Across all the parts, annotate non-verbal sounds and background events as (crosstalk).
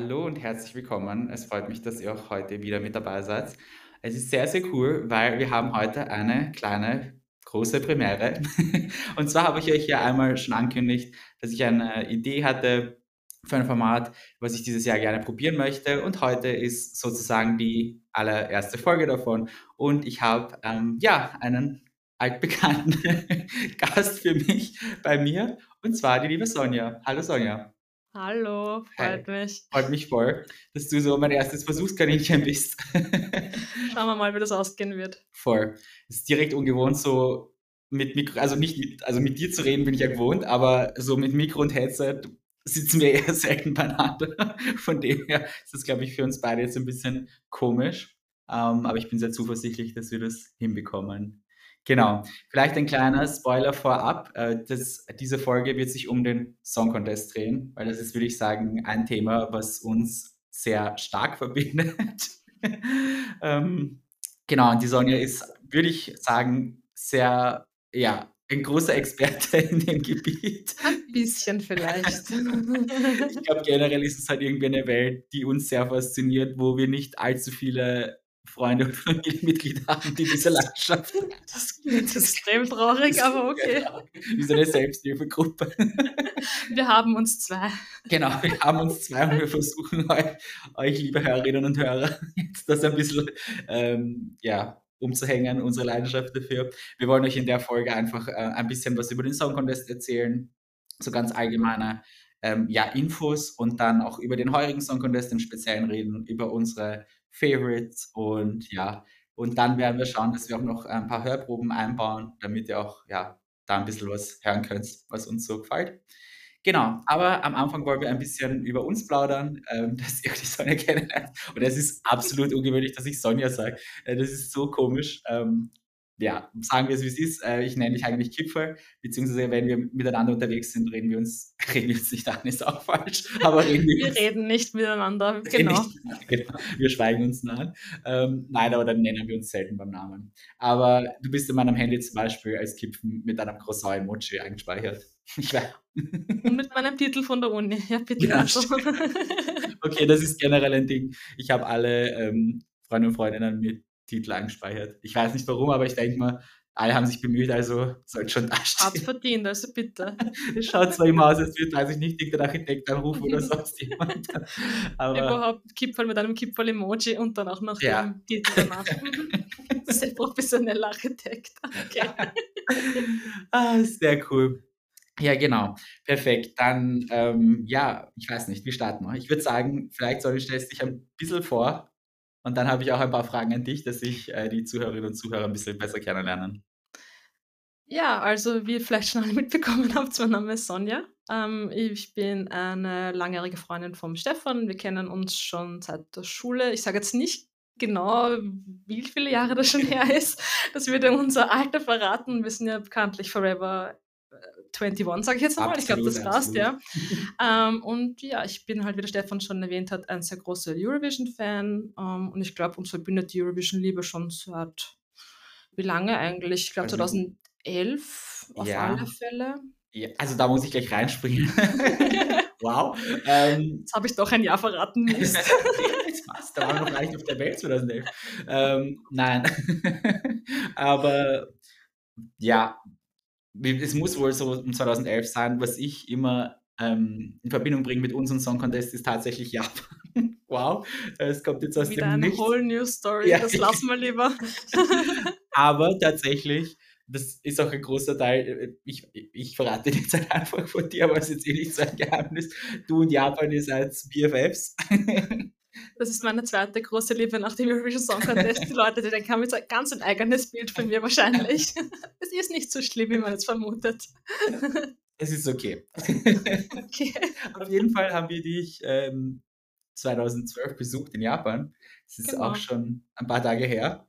Hallo und herzlich willkommen. Es freut mich, dass ihr auch heute wieder mit dabei seid. Es ist sehr, sehr cool, weil wir haben heute eine kleine, große Premiere. (laughs) Und zwar habe ich euch ja einmal schon angekündigt, dass ich eine Idee hatte für ein Format, was ich dieses Jahr gerne probieren möchte. Und heute ist sozusagen die allererste Folge davon. Und ich habe ähm, ja einen altbekannten (laughs) Gast für mich bei mir, und zwar die liebe Sonja. Hallo Sonja. Hallo, Hi, freut mich. freut mich voll, dass du so mein erstes Versuchskaninchen bist. (laughs) Schauen wir mal, wie das ausgehen wird. Voll. Es ist direkt ungewohnt, so mit Mikro, also nicht mit, also mit dir zu reden bin ich ja gewohnt, aber so mit Mikro und Headset sitzen wir (laughs) eher selten beieinander. Von dem her ist das, glaube ich, für uns beide jetzt ein bisschen komisch. Ähm, aber ich bin sehr zuversichtlich, dass wir das hinbekommen. Genau. Vielleicht ein kleiner Spoiler vorab. Äh, das, diese Folge wird sich um den Song Contest drehen, weil das ist, würde ich sagen, ein Thema, was uns sehr stark verbindet. (laughs) ähm, genau, und die Sonja ist, würde ich sagen, sehr, ja, ein großer Experte (laughs) in dem Gebiet. Ein bisschen vielleicht. (laughs) ich glaube, generell ist es halt irgendwie eine Welt, die uns sehr fasziniert, wo wir nicht allzu viele Freunde und Familienmitglieder haben, die diese Leidenschaft. Das klingt extrem traurig, aber okay. Wie so eine Selbsthilfegruppe. (laughs) Wir haben uns zwei. Genau, wir haben uns zwei und wir versuchen euch, euch liebe Hörerinnen und Hörer, jetzt das ein bisschen ähm, ja, umzuhängen, unsere Leidenschaft dafür. Wir wollen euch in der Folge einfach äh, ein bisschen was über den Song Contest erzählen, so ganz allgemeine ähm, ja, Infos und dann auch über den heurigen Song Contest im Speziellen reden, über unsere Favorites und ja, und dann werden wir schauen, dass wir auch noch ein paar Hörproben einbauen, damit ihr auch ja, da ein bisschen was hören könnt, was uns so gefällt. Genau, aber am Anfang wollen wir ein bisschen über uns plaudern, (laughs) ähm, dass ihr die Sonja (laughs) kennenlernt. Und es ist absolut ungewöhnlich, dass ich Sonja sage. Äh, das ist so komisch. Ähm, ja, sagen wir es wie es ist. Äh, ich nenne dich eigentlich Kipfer, beziehungsweise wenn wir miteinander unterwegs sind, reden wir uns, (laughs) reden wir uns nicht an, ist auch falsch. (laughs) Aber reden wir, wir reden nicht miteinander, (laughs) genau. Nicht, genau. Wir schweigen uns an. Ähm, nein, aber dann nennen wir uns selten beim Namen. Aber du bist in meinem Handy zum Beispiel als Kipfen mit einem Croissant-Emoji eingespeichert. Und mit meinem Titel von der Uni. Ja, bitte. Ja, okay, das ist generell ein Ding. Ich habe alle ähm, Freunde und Freundinnen mit Titel eingespeichert. Ich weiß nicht warum, aber ich denke mal, alle haben sich bemüht, also sollte schon dastehen. Hat verdient, also bitte. (laughs) Es schaut zwar immer aus, als würde, weiß ich nicht, den Architekt anrufen oder sonst (laughs) jemand. Aber Überhaupt Kipferl mit einem Kipferl-Emoji und dann auch noch ja. den Titel danach. Sehr (laughs) professioneller Architekt. Okay. ah, sehr cool. Ja, genau. Perfekt. Dann, ähm, ja, ich weiß nicht, wie starten wir? Ich würde sagen, vielleicht soll ich stellst dich ein bisschen vor, und dann habe ich auch ein paar Fragen an dich, dass ich äh, die Zuhörerinnen und Zuhörer ein bisschen besser kennenlernen. Ja, also wie ihr vielleicht schon alle mitbekommen habt, mein Name ist Sonja. Ähm, ich bin eine langjährige Freundin vom Stefan. Wir kennen uns schon seit der Schule. Ich sage jetzt nicht genau, wie viele Jahre das schon (laughs) her ist. Das würde unser Alter verraten. Wir sind ja bekanntlich forever 21, sage ich jetzt mal. ich glaube, das passt, ja. (laughs) ähm, und ja, ich bin halt, wie der Stefan schon erwähnt hat, ein sehr großer Eurovision-Fan. Ähm, und ich glaube, uns verbindet die Eurovision-Liebe schon seit wie lange eigentlich? Ich glaube also, 2011 auf ja. alle Fälle. Ja, also da muss ich gleich reinspringen. (laughs) wow. Ähm, Jetzt habe ich doch ein Jahr verraten. (laughs) Mist. Jetzt passt, da waren wir noch gar nicht auf der Welt 2011. Ähm, nein. Aber ja, es muss wohl so um 2011 sein, was ich immer ähm, in Verbindung bringe mit unserem Song Contest, ist tatsächlich Japan. (laughs) wow, es kommt jetzt aus Wieder dem eine Nichts. whole new story, ja, das lassen wir lieber. (laughs) Aber tatsächlich, das ist auch ein großer Teil, äh, ich, ich verrate jetzt einfach von dir, aber es ist jetzt eh nicht so ein Geheimnis. Du und Japan, ihr seid BFFs. (laughs) Das ist meine zweite große Liebe nach dem Eurovision Song Contest. (laughs) Die Leute, die denken, haben jetzt ein ganz ein eigenes Bild von mir wahrscheinlich. (laughs) Es ist nicht so schlimm, wie man es vermutet. (laughs) Es ist okay. okay. Auf jeden Fall haben wir dich ähm, 2012 besucht in Japan. Das ist genau. auch schon ein paar Tage her.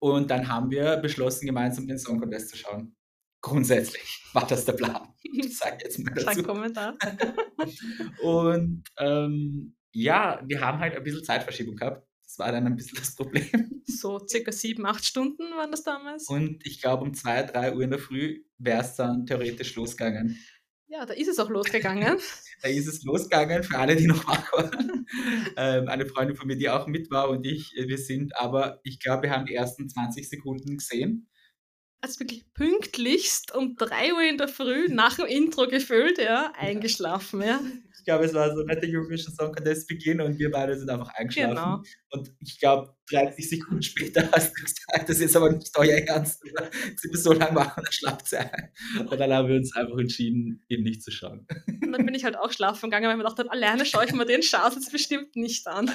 Und dann haben wir beschlossen, gemeinsam den Song Contest zu schauen. Grundsätzlich war das der Plan. Ich sage jetzt mal dazu. Kein Kommentar. Und ähm, ja, wir haben halt ein bisschen Zeitverschiebung gehabt. Das war dann ein bisschen das Problem. So circa sieben, acht Stunden waren das damals. Und ich glaube, um zwei, drei Uhr in der Früh wäre es dann theoretisch losgegangen. Ja, da ist es auch losgegangen. (laughs) Da ist es losgegangen, für alle, die noch wach waren. Ähm, eine Freundin von mir, die auch mit war und ich, äh, wir sind aber, ich glaube, wir haben die ersten 20 Sekunden gesehen. Also wirklich pünktlichst um 3 Uhr in der Früh nach dem Intro gefüllt, ja, eingeschlafen, ja. Ich glaube, es war so der Eurovision Song Contest Beginn und wir beide sind einfach eingeschlafen. Genau. Und ich glaube, 30 Sekunden später (laughs) hast du gesagt, das ist aber nicht euer Ernst. Oder? Sind wir so lange wach und dann schlaft sie ein. Und dann haben wir uns einfach entschieden, ihn nicht zu schauen. Und dann bin ich halt auch schlafen gegangen, weil ich mir gedacht habe, alleine schaue ich mir den Schaus jetzt bestimmt nicht an.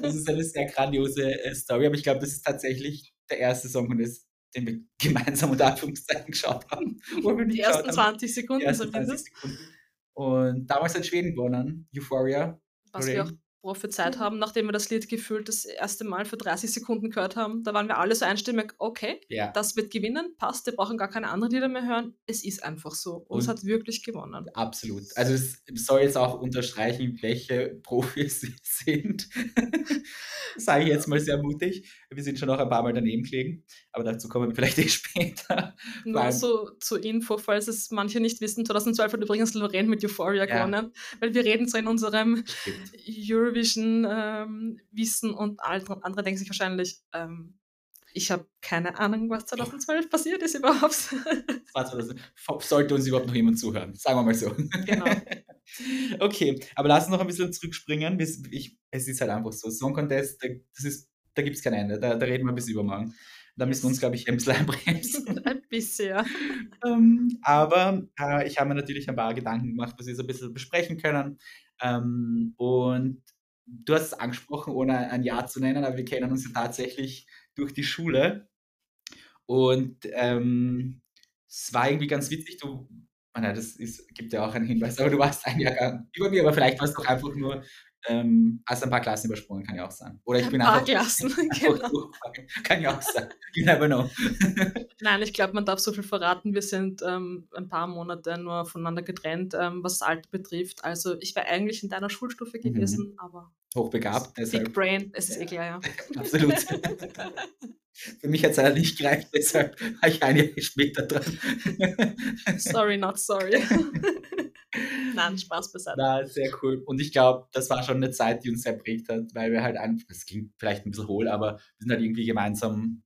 Das ist eine sehr grandiose äh, Story, aber ich glaube, das ist tatsächlich der erste Song Contest, den wir (laughs) gemeinsam unter Anführungszeichen geschaut haben. (laughs) Wo wir nicht Die ersten haben. 20 Die Sekunden ersten 20 zumindest. Und damals hat Schweden gewonnen, Euphoria. Was wir auch prophezeit haben, nachdem wir das Lied gefühlt das erste Mal für 30 Sekunden gehört haben. Da waren wir alle so einstimmig, okay, Ja, das wird gewinnen, passt, wir brauchen gar keine anderen Lieder mehr hören. Es ist einfach so. Und, es Und- hat wirklich gewonnen. absolut. Also es soll jetzt auch unterstreichen, welche Profis sie (laughs) sind. Sage ich jetzt mal sehr mutig. Wir sind schon noch ein paar Mal daneben gelegen, aber dazu kommen wir vielleicht eh später. Nur so zur Info, falls es manche nicht wissen, 2012 hat übrigens Lorraine mit Euphoria Ja. gewonnen, weil wir reden so in unserem Stimmt. Eurovision-Wissen und andere, andere denken sich wahrscheinlich, ähm, ich habe keine Ahnung, was 2012 passiert ist überhaupt. Das war 2000. Sollte uns überhaupt noch jemand zuhören, sagen wir mal so. genau. (laughs) Okay, aber lass uns noch ein bisschen zurückspringen. Ich, es ist halt einfach so. Song Contest, da, das ist, da gibt es kein Ende. Da, da reden wir bis übermorgen. Da müssen wir uns, glaube ich, ein bisschen einbremsen. (laughs) Ein bisschen, ja. ähm, aber äh, ich habe mir natürlich ein paar Gedanken gemacht, was wir so ein bisschen besprechen können. Ähm, und du hast es angesprochen, ohne ein Jahr zu nennen, aber wir kennen uns ja tatsächlich durch die Schule. Und ähm, es war irgendwie ganz witzig. Du, nein, das ist, gibt ja auch einen Hinweis, aber du warst ein Jahrgang über mir, aber vielleicht warst du einfach nur, ähm, hast ein paar Klassen übersprungen, kann ja auch sein. Oder ich Ein bin paar einfach, Klassen, (laughs) einfach genau. Kann ja auch sein. You never know. (laughs) Nein, ich glaube, man darf so viel verraten. Wir sind ähm, ein paar Monate nur voneinander getrennt, ähm, was das Alter betrifft. Also ich wäre eigentlich in deiner Schulstufe Mhm. gewesen, aber Hochbegabt, Big deshalb Brain, es ist eh klar, ja. (laughs) absolut. (laughs) Für mich hat es leider nicht gereicht, deshalb war ich ein Jahr später dran. (laughs) sorry, not sorry. Nein, Spaß beiseite. Na, sehr cool. Und ich glaube, das war schon eine Zeit, die uns sehr prägt hat, weil wir halt einfach, das klingt vielleicht ein bisschen hohl, aber wir sind halt irgendwie gemeinsam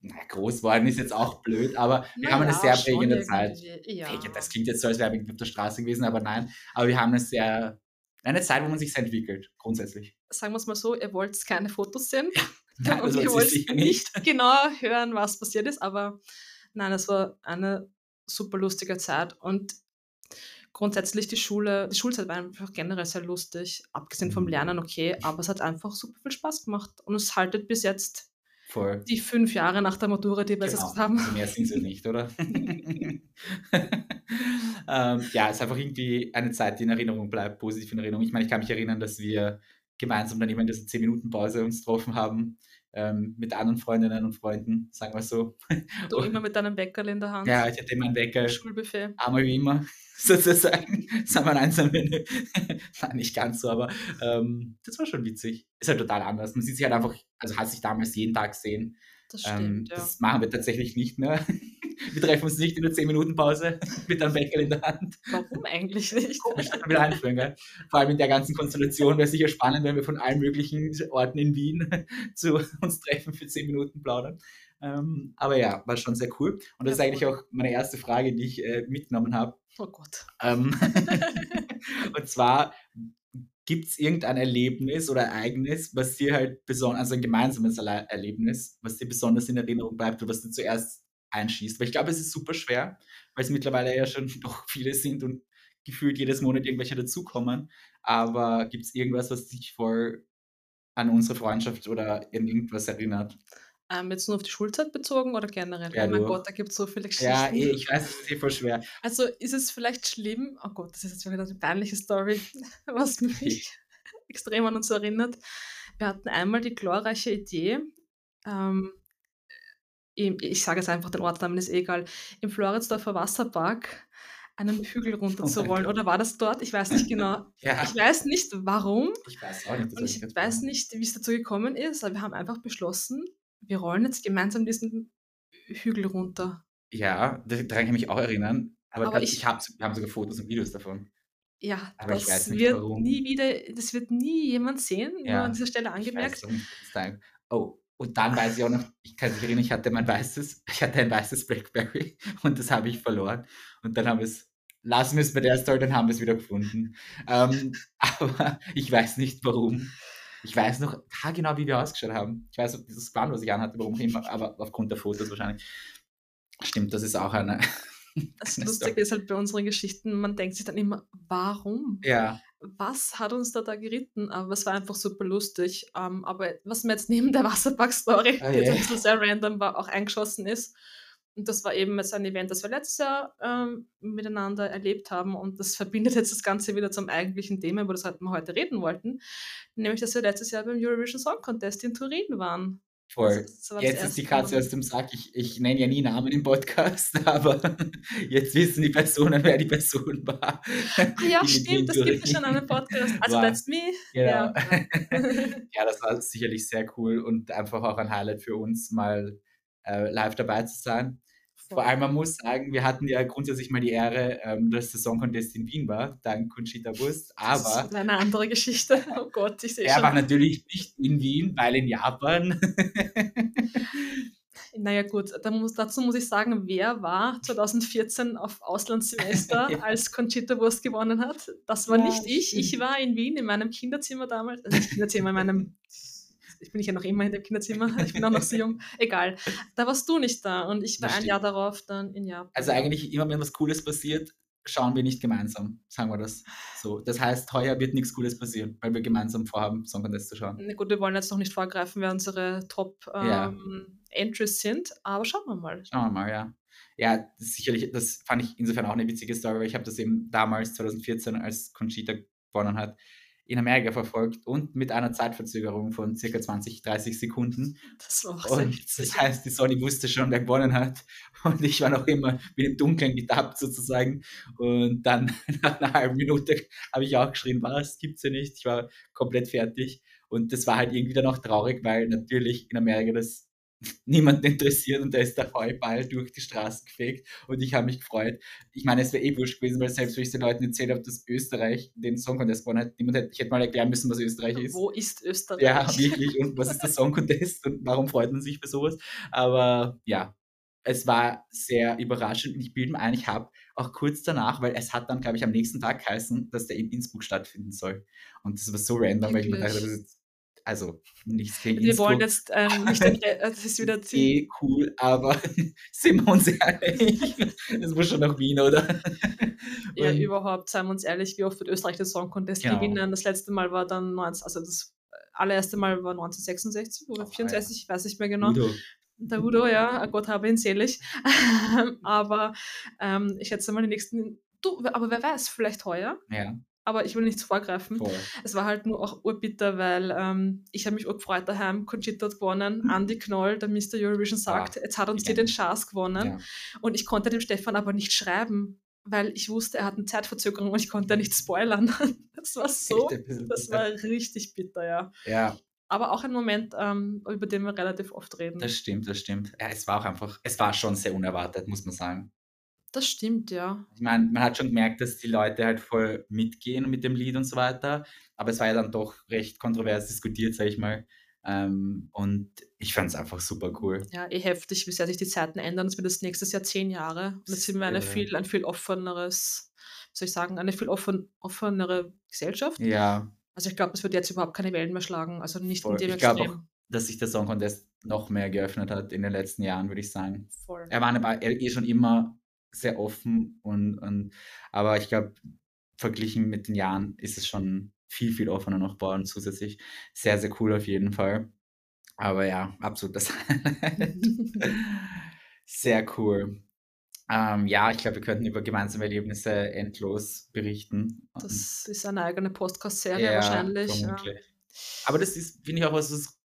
na, groß worden, ist jetzt auch blöd, aber wir haben eine sehr prägende Zeit. Ja. Das klingt jetzt so, als wären wir auf der Straße gewesen, aber nein. Aber wir haben eine sehr, eine Zeit, wo man sich entwickelt, grundsätzlich. Sagen wir es mal so, ihr wollt keine Fotos sehen (laughs) Nein, und ihr wollt nicht nicht. genau hören, was passiert ist, aber nein, es war eine super lustige Zeit und grundsätzlich die Schule, die Schulzeit war einfach generell sehr lustig, abgesehen vom. Lernen, okay, aber es hat einfach super viel Spaß gemacht und es haltet bis jetzt Voll. die fünf Jahre nach der Matura, die wir jetzt Genau, haben. also mehr sind sie nicht, oder? (laughs) ähm, ja, es ist einfach irgendwie eine Zeit, die in Erinnerung bleibt, positiv in Erinnerung. Ich meine, ich kann mich erinnern, dass wir gemeinsam dann immer in dieser 10-Minuten-Pause uns getroffen haben, ähm, mit anderen Freundinnen und Freunden, sagen wir so. Du immer mit deinem Bäckerl in der Hand. Ja, ich hatte immer einen Wecker, Schulbuffet. einmal wie immer, (laughs) sozusagen. Das war ein Einzelmenü. (laughs) Nein, nicht ganz so, aber ähm, das war schon witzig. Ist halt total anders. Man sieht sich halt einfach, also hat sich damals jeden Tag gesehen. Das Ähm, stimmt, ja. Das machen wir tatsächlich nicht mehr. Wir treffen uns nicht in der 10-Minuten-Pause (laughs) mit einem Bäcker in der Hand. Warum eigentlich nicht? Komisch, wir wieder einführen, gell? Vor allem in der ganzen Konstellation wäre es sicher spannend, wenn wir von allen möglichen Orten in Wien (laughs) zu uns treffen für 10 Minuten plaudern. Ähm, aber ja, war schon sehr cool. Und das ist eigentlich auch meine erste Frage, die ich äh, mitgenommen habe. Oh Gott. Ähm, (laughs) und zwar, gibt es irgendein Erlebnis oder Ereignis, was dir halt besonders, also ein gemeinsames Erle- Erlebnis, was dir besonders in Erinnerung bleibt oder was dir zuerst einschießt? Weil ich glaube, es ist super schwer, weil es mittlerweile ja schon (laughs) doch viele sind und gefühlt jedes Monat irgendwelche dazukommen. Aber gibt es irgendwas, was dich voll an unsere Freundschaft oder an irgendwas erinnert? Ähm, jetzt nur auf die Schulzeit bezogen oder generell? Ja, oh mein du. Gott, da gibt es so viele Geschichten. Ja, eh, ich weiß, es ist eh voll schwer. Also ist es vielleicht schlimm, oh Gott, das ist jetzt wieder eine peinliche Story, (laughs) was mich (laughs) extrem an uns erinnert. Wir hatten einmal die glorreiche Idee, ähm, im, ich sage jetzt einfach den Ortsnamen, ist eh egal, im Floridsdorfer Wasserpark einen Hügel runterzurollen. Gott. Oder war das dort? Ich weiß nicht genau. (laughs) Ja, Ich weiß nicht warum ich weiß auch nicht. und ich weiß nicht, wie es dazu gekommen ist, aber wir haben einfach beschlossen, wir rollen jetzt gemeinsam diesen Hügel runter. Ja, da- daran kann ich mich auch erinnern. Aber Aber ich ich habe wir haben sogar Fotos und Videos davon. Ja, Aber ich weiß das nicht wird nie warum. wieder das wird nie jemand sehen, nur an Ja, dieser Stelle es angemerkt. nicht, Oh, und dann weiß ich auch noch, ich kann mich erinnern, ich hatte mein weißes ich hatte ein weißes Blackberry (laughs) und das habe ich verloren. Und dann haben wir's lassen wir's bei der Story, dann haben wir's wieder gefunden. Ähm, (laughs) aber ich weiß nicht warum. Ich weiß noch haargenau, wie wir ausgeschaut haben. Ich weiß dieses Gewand, was ich anhatte, warum auch immer, aber aufgrund der Fotos wahrscheinlich. Stimmt, das ist auch eine Das (laughs) Lustige ist halt bei unseren Geschichten, man denkt sich dann immer: „Warum? Ja. Was hat uns da da geritten?“ Aber es war einfach super lustig. Ähm, aber was mir jetzt neben der (laughs) Wasserpark-Story, Oh die jetzt je. ein bisschen sehr random war, auch eingeschossen ist und das war eben jetzt ein Event, das wir letztes Jahr, ähm, miteinander erlebt haben und das verbindet jetzt das Ganze wieder zum eigentlichen Thema, über das halt wir heute reden wollten, nämlich dass wir letztes Jahr beim Eurovision Song Contest in Turin waren. Also, Voll. das das Jetzt ist die Katze aus dem Sack. Ich ich nenne ja nie Namen im Podcast, (laughs) aber jetzt wissen die Personen, wer die Person war, Ah ja, stimmt, es gibt ja schon Turin einen Podcast. Also, war. that's me. Ja, Genau. (laughs) genau. Ja, das war sicherlich sehr cool und einfach auch ein Highlight für uns, mal, äh, live dabei zu sein. Vor allem, man muss sagen, wir hatten ja grundsätzlich mal die Ehre, ähm, dass der Song Contest in Wien war, dank Conchita Wurst, Das ist aber eine andere Geschichte. (laughs) Oh Gott, ich sehe er war schon. natürlich nicht in Wien, weil in Japan. (laughs) Na ja gut, muss dazu muss ich sagen, wer war 2014 auf Auslandssemester, (laughs) Ja. als Conchita Wurst gewonnen hat? Das war Ja, nicht ich. Ich war in Wien in meinem Kinderzimmer damals also Kinderzimmer, in meinem jetzt bin ich ja noch immer in dem Kinderzimmer, (laughs) ich bin auch noch so jung. Egal. Da warst du nicht da und ich war Das ein Jahr darauf dann in Japan. Also, eigentlich immer, wenn was Cooles passiert, schauen wir nicht gemeinsam, sagen wir das so. Das heißt, heuer wird nix Cooles passieren, weil wir gemeinsam vorhaben, Song Contest zu schauen. Na gut, wir wollen jetzt noch nicht vorgreifen, wer unsere Top, Ja. ähm, Entries sind, aber schauen wir mal. Schauen wir mal, ja. Ja, das sicherlich das fand ich insofern auch 'ne witzige Story, weil ich habe das eben damals 2014, als Conchita gewonnen hat, in Amerika verfolgt und mit einer Zeitverzögerung von circa 20, 30 Sekunden. Das war auch sehr Und das heißt, die Sonny wusste schon, wer gewonnen hat und ich war noch immer bin im Dunkeln getappt sozusagen. Und dann (laughs) nach 'ner halben Minute habe ich auch geschrien: „Was? Gibt's ja nicht.“ Ich war komplett fertig und das war halt irgendwie dann auch traurig, weil natürlich in Amerika das niemanden interessiert und da ist der Heuball durch die Straßen gefegt und ich habe mich gefreut. Ich meine, es wäre eh wurscht gewesen, weil selbst wenn ich's den Leuten erzählt habe, dass Österreich den Song Contest gewonnen hat, niemand hätte ich hätte mal erklären müssen, was Österreich ist. Wo ist Ja, Österreich? wirklich. Und was ist der Song Contest und warum freut man sich für so was? Aber ja, es war sehr überraschend und ich bilde mir ein, ich habe auch kurz danach weil es hat dann, glaube ich, am nächsten Tag geheißen, dass der in Innsbruck stattfinden soll. Und das war so random, weil ich mir dachte, das Wirklich? ist also nichts gegen Wir wollen Innsbruck. jetzt, ähm, nicht (laughs) äh, das ist wieder ziemlich eh cool, aber (laughs) sind wir uns ehrlich, (laughs) das muss schon nach Wien, oder? Ja, Und überhaupt, seien wir uns ehrlich, wie oft wird Österreich den Song Contest Genau. gewinnen? Das letzte Mal war dann neunz also das allererste Mal war 1966 oder Oh, ja. 64, ich weiß nicht mehr genau. Udo. Der Udo, ja, Gott habe ihn selig. Aber, ähm, ich schätze mal die nächsten du, aber wer weiß, vielleicht heuer, Ja, aber ich will nichts vorgreifen. voll. Es war halt nur auch urbitter, weil, ähm, ich habe mich urgefreut daheim, Conchita hat gewonnen, Andi Knoll, der Mister Eurovision Mhm. Ah, sagt: „Jetzt hat uns die Legende. den Chance gewonnen.“ Ja. Und ich konnte dem Stefan aber nicht schreiben, weil ich wusste, er hat 'ne Zeitverzögerung und ich konnte nicht spoilern. (laughs) Das war so das war richtig bitter, ja. Ja. Aber auch ein Moment, ähm, über den wir relativ oft Das reden. stimmt, das stimmt. Ja, es war auch einfach es war schon sehr unerwartet, muss man sagen. Das stimmt, ja. Ich meine, man hat schon gemerkt, dass die Leute halt voll mitgehen mit dem Lied und so weiter, aber es war ja dann doch recht kontrovers diskutiert, sage ich mal. Ähm, und ich fand's einfach super cool. Ja, eh heftig, wie sehr sich die Zeiten ändern. Es wird jetzt nächstes Jahr 10 Jahre und Das jetzt sind wir eine viel ein viel offeneres wie soll ich sagen, eine viel offen offenere Gesellschaft. Ja. Also, ich glaube, es wird jetzt überhaupt keine Wellen mehr schlagen, also nicht in Voll. dem Ich glaube auch, dass sich der Song Contest noch mehr geöffnet hat in den letzten Jahren, würde ich sagen. Voll. Er war eh schon immer sehr offen und und aber ich glaube, verglichen mit den Jahren ist es schon viel, viel offener noch geworden zusätzlich. Sehr, sehr cool auf jeden Fall. Aber ja, absolut das Highlight. (laughs) (laughs) Sehr cool. Ähm, ja, ich glaube, wir könnten über gemeinsame Erlebnisse endlos berichten Das ist eine eigene Podcast-Serie Ja, wahrscheinlich, ja. Aber das ist, finde ich auch was, was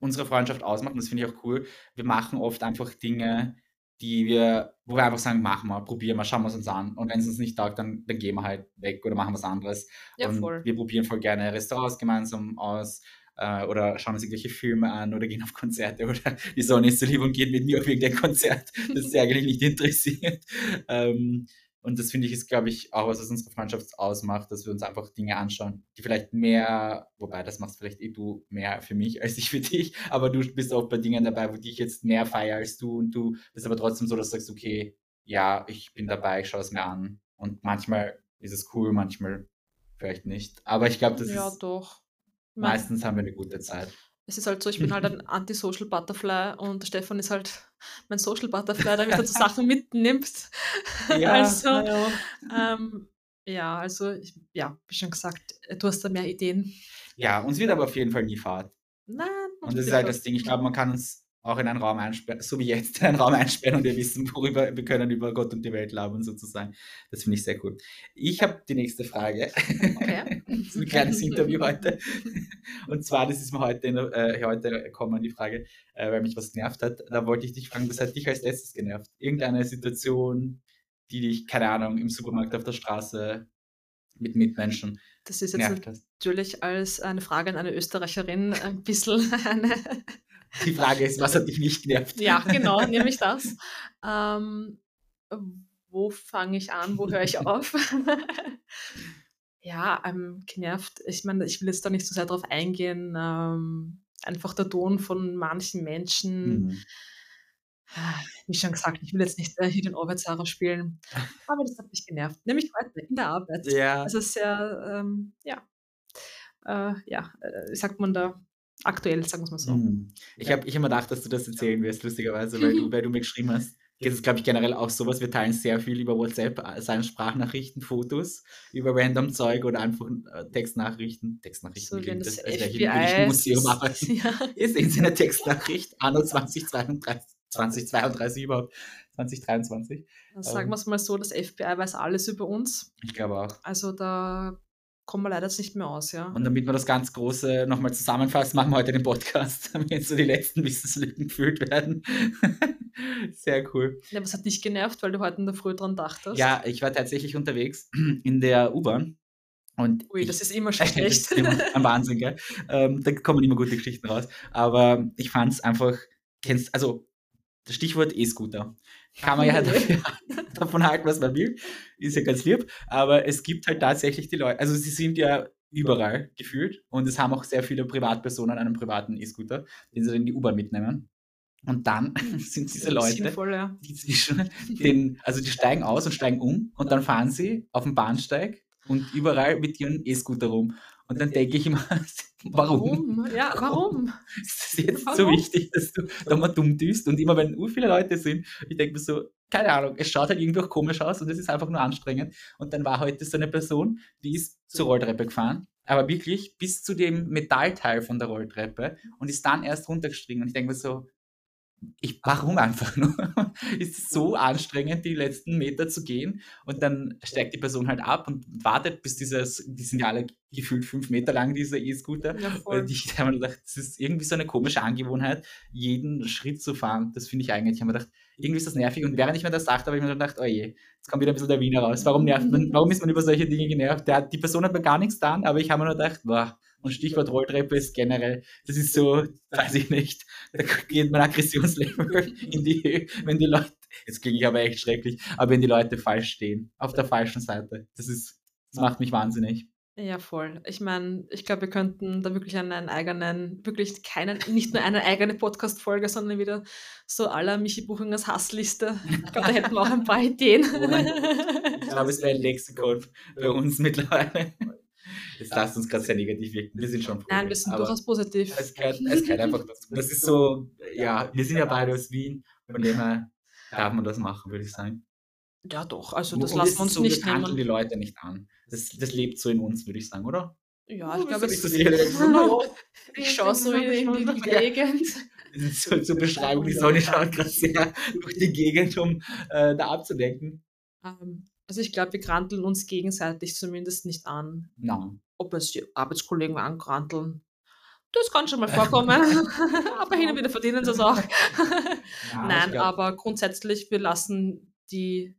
unsere Freundschaft ausmacht und das finde ich auch cool. Wir machen oft einfach Dinge, die wir wo wir einfach sagen: „Machen wir, probieren wir, schauen wir's uns an.“ Und wenn's uns nicht taugt, dann dann gehen wir halt weg oder machen was anderes. Ja, Und voll. wir probieren voll gerne Restaurants gemeinsam aus, äh, oder schauen uns irgendwelche Filme an oder gehen auf Konzerte (laughs) oder die Sonny ist so lieb und geht mit mir auf irgendein Konzert, das sie (laughs) eigentlich nicht interessiert. Ähm, Und das finde ich ist, glaube ich, auch was, was unsere Freundschaft ausmacht, dass wir uns einfach Dinge anschauen, die vielleicht mehr, wobei das machst vielleicht eh du mehr für mich (laughs) als ich für dich, aber du bist auch bei Dingen dabei, wo ich jetzt mehr feiere als du und du bist aber trotzdem so, dass du sagst, okay, ja, ich bin dabei, ich schaue es mir an. Und manchmal ist es cool, manchmal vielleicht nicht. Aber ich glaube, das Ja, ist, doch. Ich meine, meistens haben wir eine gute Zeit. Es ist halt so, ich bin halt ein Anti-Social Butterfly und Stefan ist halt mein Social Butterfly, der mich dazu (laughs) Sachen mitnimmt. (laughs) Also, ja. ähm, ja, also, ich, ja, wie schon gesagt, du hast da mehr Ideen. Ja, uns wird aber auf jeden Fall nie fad. Nein, Und das ist halt das Ding. Ich glaube, man kann uns auch in einen Raum einsperren, so wie jetzt, in (laughs) einen Raum einsperren und wir wissen, worüber wir können über Gott und die Welt labern sozusagen. Das finde ich sehr cool. Ich habe die nächste Frage. Okay. (laughs) das ist ein kleines (laughs) Interview heute. Und zwar, das ist mir heute, in- äh, heute gekommen, die Frage, äh, weil mich was genervt hat. Da wollte ich dich fragen, was hat dich als letztes genervt? Irgendeine Situation, die dich, keine Ahnung, im Supermarkt auf der Straße mit Mitmenschen Das ist jetzt natürlich als eine Frage an eine Österreicherin ein bisschen eine. Die Frage ist, was hat dich nicht genervt? Ja, genau, (laughs) nehme ich das. Ähm, wo fange ich an? Wo höre ich (laughs) auf? (laughs) ja, ähm, genervt. Ich meine, ich will jetzt da nicht so sehr drauf eingehen. Ähm, einfach der Ton von manchen Menschen. Mhm. Wie schon gesagt, ich will jetzt nicht äh, hier den Arbeitsarer spielen. Aber das hat mich genervt. Nämlich heute in der Arbeit. Ja, Also sehr, ähm, ja, äh, ja, äh, wie sagt man da, aktuell, sagen wir es mal so. Mhm. Ich habe ich hab mir gedacht, dass du das erzählen wirst, lustigerweise, weil du, (laughs) weil du mir geschrieben hast. Das ist, glaube ich, generell auch sowas. Wir teilen sehr viel über WhatsApp, äh, seien Sprachnachrichten, Fotos, über random Zeug oder einfach äh, Textnachrichten. Textnachrichten So klingt das als wäre ich im Museum arbeiten. (laughs) Ja, Ihr seht Sie eine Textnachricht, anno 2032, 2032 überhaupt, 2023. sagen wir es mal so, das FBI weiß alles über uns. Ich glaube auch. Also da kommen wir leider jetzt nicht mehr aus, ja. Und damit wir das ganz Große nochmal zusammenfassen, machen wir heute den Podcast, (laughs) damit jetzt so die letzten Wissenslücken gefüllt werden. (laughs) Sehr cool. ja. Was hat dich genervt, weil du heute in der Früh dran dachtest? Ja, ich war tatsächlich unterwegs (clears throat) in der U-Bahn. Und Ui, ich, das ist immer schon (laughs) das schlecht. ist immer ein Wahnsinn, gell? Ähm, da kommen immer gute Geschichten raus. Aber ich fand es einfach, kennst, also das Stichwort E-Scooter. Kann man ja (laughs) davon halten, was man will. Ist ja ganz lieb. Aber es gibt halt tatsächlich die Leute, also sie sind ja überall gefühlt und es haben auch sehr viele Privatpersonen einen privaten E-Scooter, den sie dann in die U-Bahn mitnehmen. Und dann (laughs) sind diese Leute, Sinnvoll, ja. die zwischen den, also die steigen aus und steigen um und dann fahren sie auf dem Bahnsteig und überall mit ihren E-Scooter rum. Und dann denke ich immer, (laughs) warum? Ja, warum? Ist das jetzt so Warum? wichtig, dass du da mal dumm tust? Und immer wenn ur viele Leute sind, ich denke mir so, keine Ahnung, es schaut halt irgendwie auch komisch aus und es ist einfach nur anstrengend. Und dann war heute so eine Person, die ist zur Rolltreppe gefahren, aber wirklich bis zu dem Metallteil von der Rolltreppe und ist dann erst runtergestiegen. Und ich denke mir so, ich, warum einfach nur? (laughs) ist es so anstrengend, die letzten Meter zu gehen und dann steigt die Person halt ab und wartet, bis dieses, die sind ja alle gefühlt fünf Meter lang, diese E-Scooter. Ja. Und ich habe mir gedacht, das ist irgendwie so eine komische Angewohnheit, jeden Schritt zu fahren. Das finde ich eigentlich. Ich habe mir gedacht, irgendwie ist das nervig. Und während ich mir das dachte, habe ich mir gedacht, oh je, jetzt kommt wieder ein bisschen der Wiener raus. Warum nervt man, warum ist man über solche Dinge genervt? Der, die Person hat mir gar nichts getan, aber ich habe mir nur gedacht, boah, und Stichwort Rolltreppe ist generell, das ist so, weiß ich nicht, da geht mein Aggressionslevel (laughs) in die Höhe, wenn die Leute, jetzt klinge ich aber echt schrecklich, aber wenn die Leute falsch stehen, auf der falschen Seite. Das ist, das macht mich wahnsinnig. Ja, voll. Ich meine, ich glaube, wir könnten da wirklich einen eigenen, wirklich keinen, nicht nur eine eigene Podcast-Folge, sondern wieder so aller Michi Buchingers Hassliste. Ich glaube, da hätten wir auch ein paar Ideen. Oh Ich glaube, es wäre ein Lexikon bei uns mittlerweile. (laughs) (laughs) Das lasst uns gerade sehr negativ wirken. Wir sind schon froh. Nein, wir sind durchaus positiv. Es gehört, es gehört einfach dazu. Das ist so, ja, wir sind ja beide aus Wien, von dem her darf man das machen, würde ich sagen. Ja, doch. Also, das Und lassen wir uns ist so, nicht wir kanteln die. Leute nicht an. Das, das lebt so in uns, würde ich sagen, oder? Ja, ich (laughs) Oh, glaube, ist es jeder- ich schaue so in, in die Gegend. (laughs) so, zur Beschreibung, die Sonne schaut gerade sehr durch die Gegend, um äh, da abzudenken. Ähm, Also ich glaube, wir kranteln uns gegenseitig zumindest nicht an. Nein. Ob uns die Arbeitskollegen ankranteln, das kann schon mal vorkommen. (laughs) (laughs) aber hin und wieder verdienen sie es auch. Nein, ich glaub- aber grundsätzlich, wir lassen die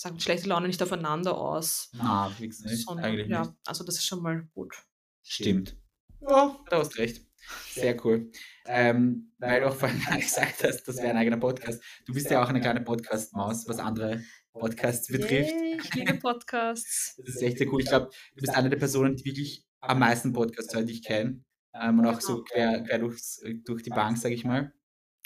sagen, schlechte Laune nicht aufeinander aus. Na, fix nicht. sondern, Eigentlich ja, nicht. also das ist schon mal gut. Stimmt. Ja, da hast recht. Sehr cool. Ähm, weil du auch vorhin (laughs) gesagt hast, das wäre ein eigener Podcast. Du bist ja auch eine kleine Podcast-Maus, was andere Podcasts betrifft. Yay, ich liebe Podcasts. (laughs) Das ist echt sehr cool. Ich glaube, du bist eine der Personen, die wirklich am meisten Podcasts hören, die ich kenne. Ähm, und auch so quer, quer durchs, durch die Bank, sage ich mal.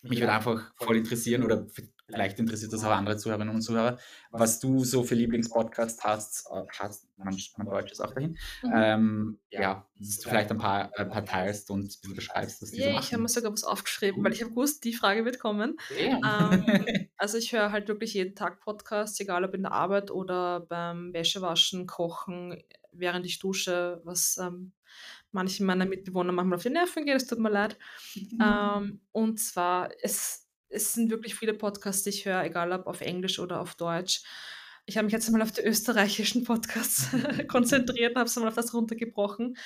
Mich würde einfach voll interessieren oder vielleicht interessiert das auch andere Zuhörerinnen und Zuhörer, was du so für Lieblingspodcasts hast, äh, hast man, man Deutsch ist auch dahin, Mhm. ähm, ja, dass du vielleicht ein paar, ein paar teilst und ein bisschen beschreibst, was die so Yay, ich habe mir sogar was aufgeschrieben, weil ich habe gewusst, die Frage wird kommen. Ähm, (laughs) also ich höre halt wirklich jeden Tag Podcasts, egal ob in der Arbeit oder beim Wäschewaschen, Kochen, während ich dusche, was ähm, manchen meiner Mitbewohner manchmal auf die Nerven geht, es tut mir leid. (laughs) Ähm, und zwar, es, es sind wirklich viele Podcasts, die ich höre, egal ob auf Englisch oder auf Deutsch. Ich habe mich jetzt mal auf die österreichischen Podcasts (laughs) (laughs) konzentriert, habe es mal auf das runtergebrochen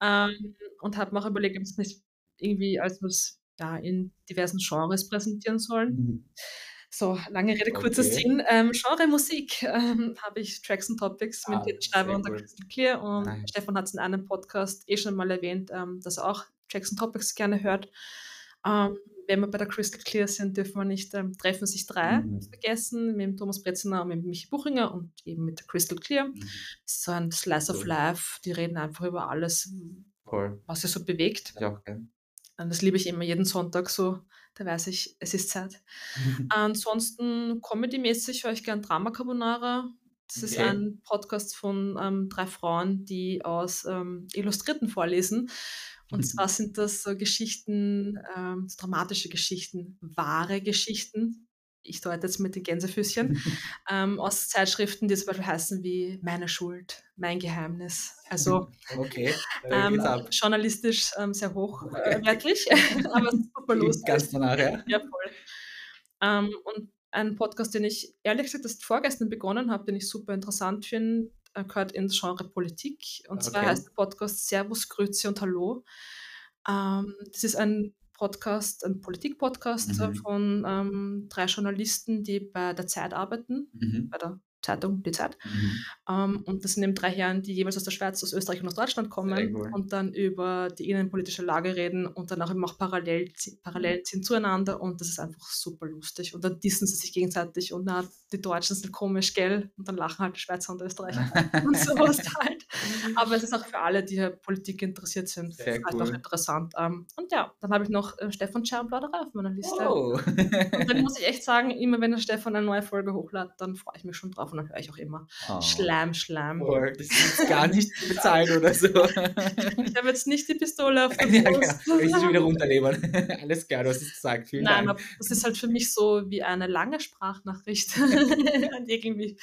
ähm, und habe mir auch überlegt, ob es nicht irgendwie als was ja, in diversen Genres präsentieren sollen. Mhm. So, lange Rede, kurzer Okay. Sinn. Ähm, Genre Musik ähm, habe ich Tracks and Topics mit Ah, Peter Schreiber und der. Crystal Clear. Und Nice. Stefan hat es in einem Podcast eh schon mal erwähnt, ähm, dass er auch Tracks and Topics gerne hört. Ähm, wenn wir bei der Crystal Clear sind, dürfen wir nicht ähm, Treffen sich drei Mhm. vergessen, mit dem Thomas Breziner und mit dem Michi Buchinger und eben mit der Crystal Clear. Mhm. Das ist so ein Slice of Cool. Life. Die reden einfach über alles, Voll. was sie so bewegt. Ja, okay. Und das liebe ich immer jeden Sonntag so. Da weiß ich, es ist Zeit. (laughs) Ansonsten Comedy-mäßig höre ich gern Drama Carbonara. Das ist Okay. ein Podcast von ähm, drei Frauen, die aus ähm, Illustrierten vorlesen. Und Mhm. zwar sind das so Geschichten, ähm, so dramatische Geschichten, wahre Geschichten. Ich deute jetzt mit den Gänsefüßchen. (laughs) ähm, aus Zeitschriften, die zum Beispiel heißen wie Meine Schuld, Mein Geheimnis. Also Okay, da (laughs) ähm, journalistisch ähm, sehr hochwertig, (laughs) aber super lustig. ganz danach, ja. Ja, voll. Ähm, und ein Podcast, den ich ehrlich gesagt erst vorgestern begonnen habe, den ich super interessant finde, äh, gehört ins Genre Politik. Und zwar Okay. heißt der Podcast Servus, Grüezi und Hallo. Ähm, das ist ein Podcast, ein Politik-Podcast äh, Mhm. von ähm, drei Journalisten, die bei der Zeit arbeiten, Mhm. bei der Zeitung Die Zeit. Mhm. Ähm, und das sind eben drei Herren, die jeweils aus der Schweiz, aus Österreich und aus Deutschland kommen und dann über die innenpolitische Lage reden und dann auch eben auch parallel, Parallelen ziehen zueinander und das ist einfach super lustig. Und dann dissen sie sich gegenseitig und na, die Deutschen sind komisch, gell? Und dann lachen halt die Schweizer und Österreicher (laughs) und sowas halt. Aber es ist auch für alle, die ja Politik interessiert sind, Sehr einfach cool. interessant. Ähm, und ja, dann habe ich noch äh, Stefan Schermplauderei auf meiner Liste. Oh. Und dann (laughs) muss ich echt sagen, immer wenn der Stefan eine neue Folge hochladet, dann freue ich mich schon drauf und dann höre ich auch immer Oh. Schleim, Schleim. Voll, Das ist gar nicht bezahlt oder so. Ich habe jetzt nicht die Pistole auf der (laughs) ja, Brust. genau. Ich schon wieder runternehmen. (laughs) Alles klar, du hast es gesagt. Vielen Nein, Dank. aber das ist halt für mich so wie eine lange Sprachnachricht. Und irgendwie,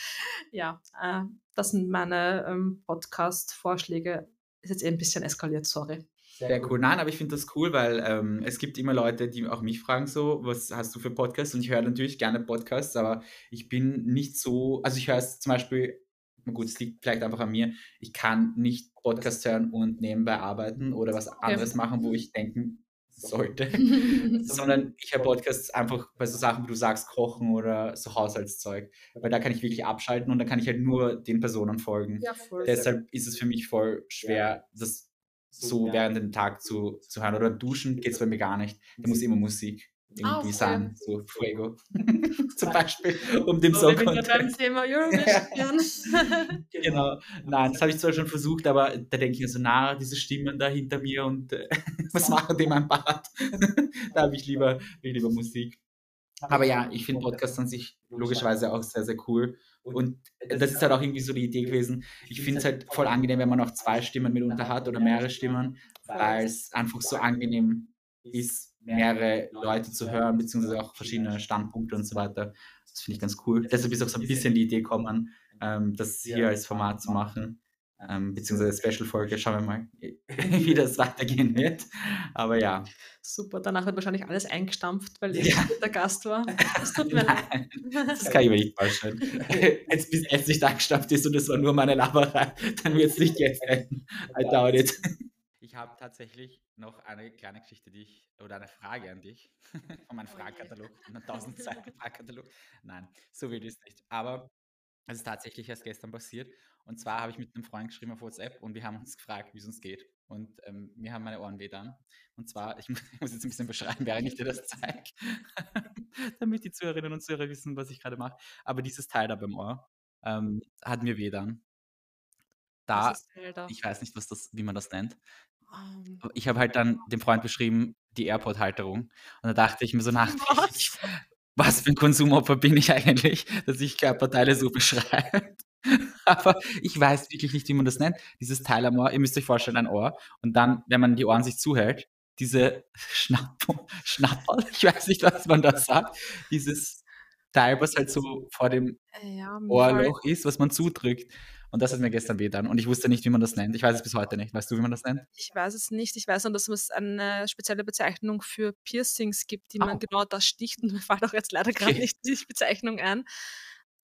ja, äh, das sind meine ähm, Podcast-Vorschläge. Ist jetzt eh ein bisschen eskaliert, sorry. Sehr cool. Nein, aber ich finde das cool, weil ähm, es gibt immer Leute, die auch mich fragen so, was hast du für Podcasts? Und ich höre natürlich gerne Podcasts, aber ich bin nicht so, also ich höre es zum Beispiel, na gut, es liegt vielleicht einfach an mir, ich kann nicht Podcasts hören und nebenbei arbeiten oder was anderes machen, wo ich denken sollte, (laughs) sondern (laughs) ich höre Podcasts einfach bei so Sachen, wie du sagst, Kochen oder so Haushaltszeug, weil da kann ich wirklich abschalten und da kann ich halt nur den Personen folgen. ja. Deshalb ist es für mich voll schwer, das so während dem Tag zu, zu hören. Oder duschen geht es bei mir gar nicht. Da muss immer Musik irgendwie Ah, okay. sein, so Fuego (laughs) zum Beispiel, um dem So, Song wir sind gerade beim. Thema Eurovision. (laughs) Genau, nein, das habe ich zwar schon versucht, aber da denke ich mir so, na, diese Stimmen da hinter mir und äh, (laughs) was machen die in meinem Bad? da habe ich lieber, lieber Musik. Aber ja, ich finde Podcasts an sich logischerweise auch sehr, sehr cool. Und das ist halt auch irgendwie so die Idee gewesen. Ich finde es halt voll angenehm, wenn man auch zwei Stimmen mitunter hat oder mehrere Stimmen, weil es einfach so angenehm ist, mehrere Leute zu hören, beziehungsweise auch verschiedene Standpunkte und so weiter. Das finde ich ganz cool. Deshalb ist auch so ein bisschen die Idee gekommen, ähm, das hier als Format zu machen. Ähm, beziehungsweise Special-Folge, schauen wir mal, (laughs) wie das weitergehen wird. Aber ja. Super, danach wird wahrscheinlich alles eingestampft, weil Ja. ich der Gast war. (laughs) Das tut mir leid. Das kann ich mir nicht vorstellen. Jetzt bis jetzt nicht eingestampft ist und es war nur meine Laberei, dann wird es nicht jetzt enden. I doubt it. Ich habe tatsächlich noch eine kleine Geschichte, die ich, oder eine Frage an dich, (laughs) von meinem Oh. Fragkatalog, einen (laughs) 1000 Seiten Fragkatalog. Nein, so will ich es nicht. Aber es ist tatsächlich erst gestern passiert. Und zwar habe ich mit einem Freund geschrieben auf WhatsApp und wir haben uns gefragt, wie es uns geht. Und ähm, mir haben meine Ohren weh dann. Und zwar, ich muss, (laughs) ich muss jetzt ein bisschen beschreiben, während ich dir das zeige, damit die Zuhörerinnen und Zuhörer wissen, was ich gerade mache. Aber dieses Teil da beim Ohr ähm, hat mir weh dann. Da, ich weiß nicht, was das, wie man das nennt. Ähm, ich habe halt dann dem Freund beschrieben, die Airport-Halterung. Und da dachte ich mir so (laughs) nach, was? (laughs) was für ein Konsumopfer bin ich eigentlich, (laughs) dass ich Körperteile so beschreibe. Aber ich weiß wirklich nicht, wie man das nennt. Dieses Teil am Ohr, ihr müsst euch vorstellen, ein Ohr. Und dann, wenn man die Ohren sich zuhält, diese Schnapp Schnapperl, ich weiß nicht, was man da sagt, dieses Teil, was halt so vor dem äh, ja, Ohrloch ist, was man zudrückt. Und das hat mir gestern weh dann. Und ich wusste nicht, wie man das nennt. Ich weiß es bis heute nicht. Weißt du, wie man das nennt? Ich weiß es nicht. Ich weiß nur, dass es eine spezielle Bezeichnung für Piercings gibt, die man oh. genau das sticht. Und (laughs) mir fällt auch jetzt leider gerade okay. nicht die Bezeichnung ein.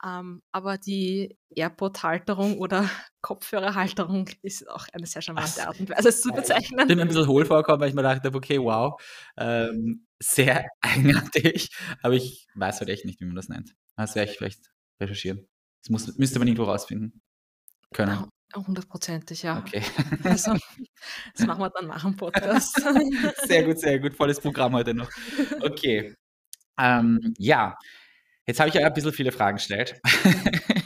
Ähm, aber die AirPod-Halterung oder (laughs) Kopfhörerhalterung ist auch eine sehr charmante Art und Weise, es zu bezeichnen. Ich bin mir ein bisschen hohl vorgekommen, weil ich mir dachte, okay, wow, ähm, sehr (laughs) eigenartig, aber ich weiß halt echt nicht, wie man das nennt. Das werde ich vielleicht recherchieren. Das muss, müsste man irgendwo rausfinden können. Hundertprozentig, ja. Okay. Also, (laughs) das machen wir dann nach dem Podcast. Sehr gut, sehr gut. Volles Programm heute noch. Okay. Ähm, ja, Jetzt habe ich ja ein bisschen viele Fragen gestellt. (laughs)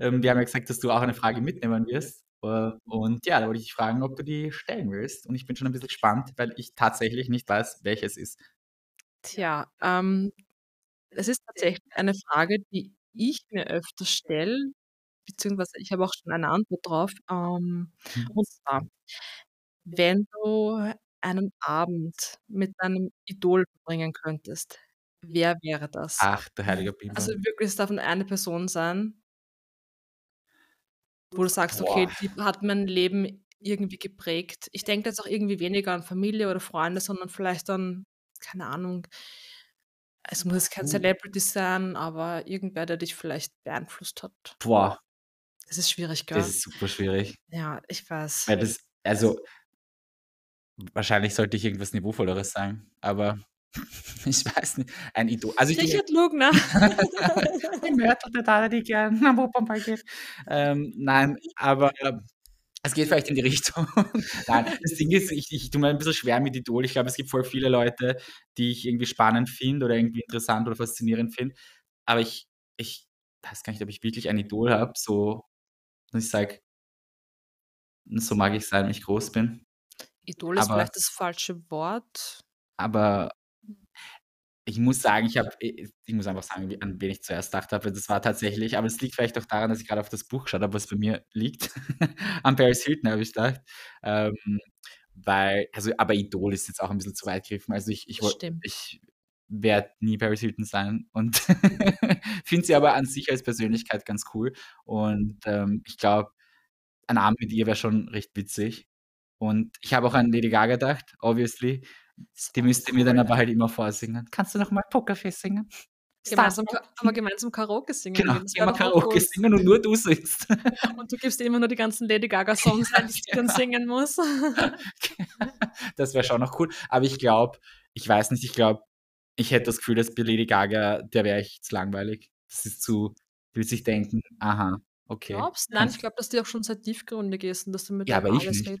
Ähm, wir haben ja gesagt, dass du auch eine Frage mitnehmen wirst. Äh, und ja, da wollte ich dich fragen, ob du die stellen willst. Und ich bin schon ein bisschen gespannt, weil ich tatsächlich nicht weiß, welches ist. Tja, ähm, es ist tatsächlich eine Frage, die ich mir öfter stelle, beziehungsweise ich habe auch schon eine Antwort drauf. Ähm, mhm. Und zwar, wenn du einen Abend mit deinem Idol verbringen könntest, Wer wäre das? Ach, der heilige Bimbam. Also wirklich, es darf nur eine Person sein wo du sagst, okay, die hat mein Leben irgendwie geprägt. Ich denke jetzt auch irgendwie weniger an Familie oder Freunde, sondern vielleicht an, keine Ahnung, es muss jetzt kein Uh. Celebrity sein, aber irgendwer, der dich vielleicht beeinflusst hat. Boah, Das ist schwierig, das ist super schwierig. Ja, ich weiß. Weil das, also wahrscheinlich sollte ich irgendwas Niveauvolleres sagen, aber (laughs) Ich weiß nicht, ein Idol. Also ich Richard Lugner. (laughs) ich möchte total die gerne Wuppertal geht. Ähm, nein, aber es geht vielleicht in die Richtung. (laughs) nein, das Ding ist, ich, ich tue mir ein bisschen schwer mit Idol. Ich glaube, es gibt voll viele Leute, die ich irgendwie spannend finde oder irgendwie interessant oder faszinierend finde. Aber ich, ich weiß gar nicht, ob ich wirklich ein Idol habe, so, dass ich sage, so mag ich sein, wenn ich groß bin. Idol ist aber, vielleicht das falsche Wort. Aber ich muss sagen, ich habe ich muss einfach sagen, an wen ich zuerst gedacht habe. Das war tatsächlich aber es liegt vielleicht auch daran, dass ich gerade auf das Buch geschaut habe, was bei mir liegt. (laughs) An Paris Hilton habe ich gedacht. Ähm, weil also aber Idol ist jetzt auch ein bisschen zu weit gegriffen. Also ich ich ich werde nie Paris Hilton sein und (laughs) finde sie aber an sich als Persönlichkeit ganz cool und, ähm, ich glaube, ein Abend mit ihr wäre schon recht witzig. Und ich habe auch an Lady Gaga gedacht, obviously. Die müsste mir dann aber halt immer vorsingen. Kannst du noch mal Pokerface singen? Gemeinsam, aber gemeinsam Karaoke singen. Genau, immer Karaoke singen und nur du singst. (laughs) Und du gibst immer nur die ganzen Lady Gaga Songs ein, die ich dann (laughs) singen muss. Das wäre schon noch cool. Aber ich glaube, ich weiß nicht, ich glaube, ich hätte das Gefühl, dass bei Lady Gaga, der wäre echt langweilig. Das ist zu, will sich denken, aha, okay. Glaubst? Nein, ich glaube, dass die auch schon sehr tiefgründig ist und dass du mit ja, aber ich nicht.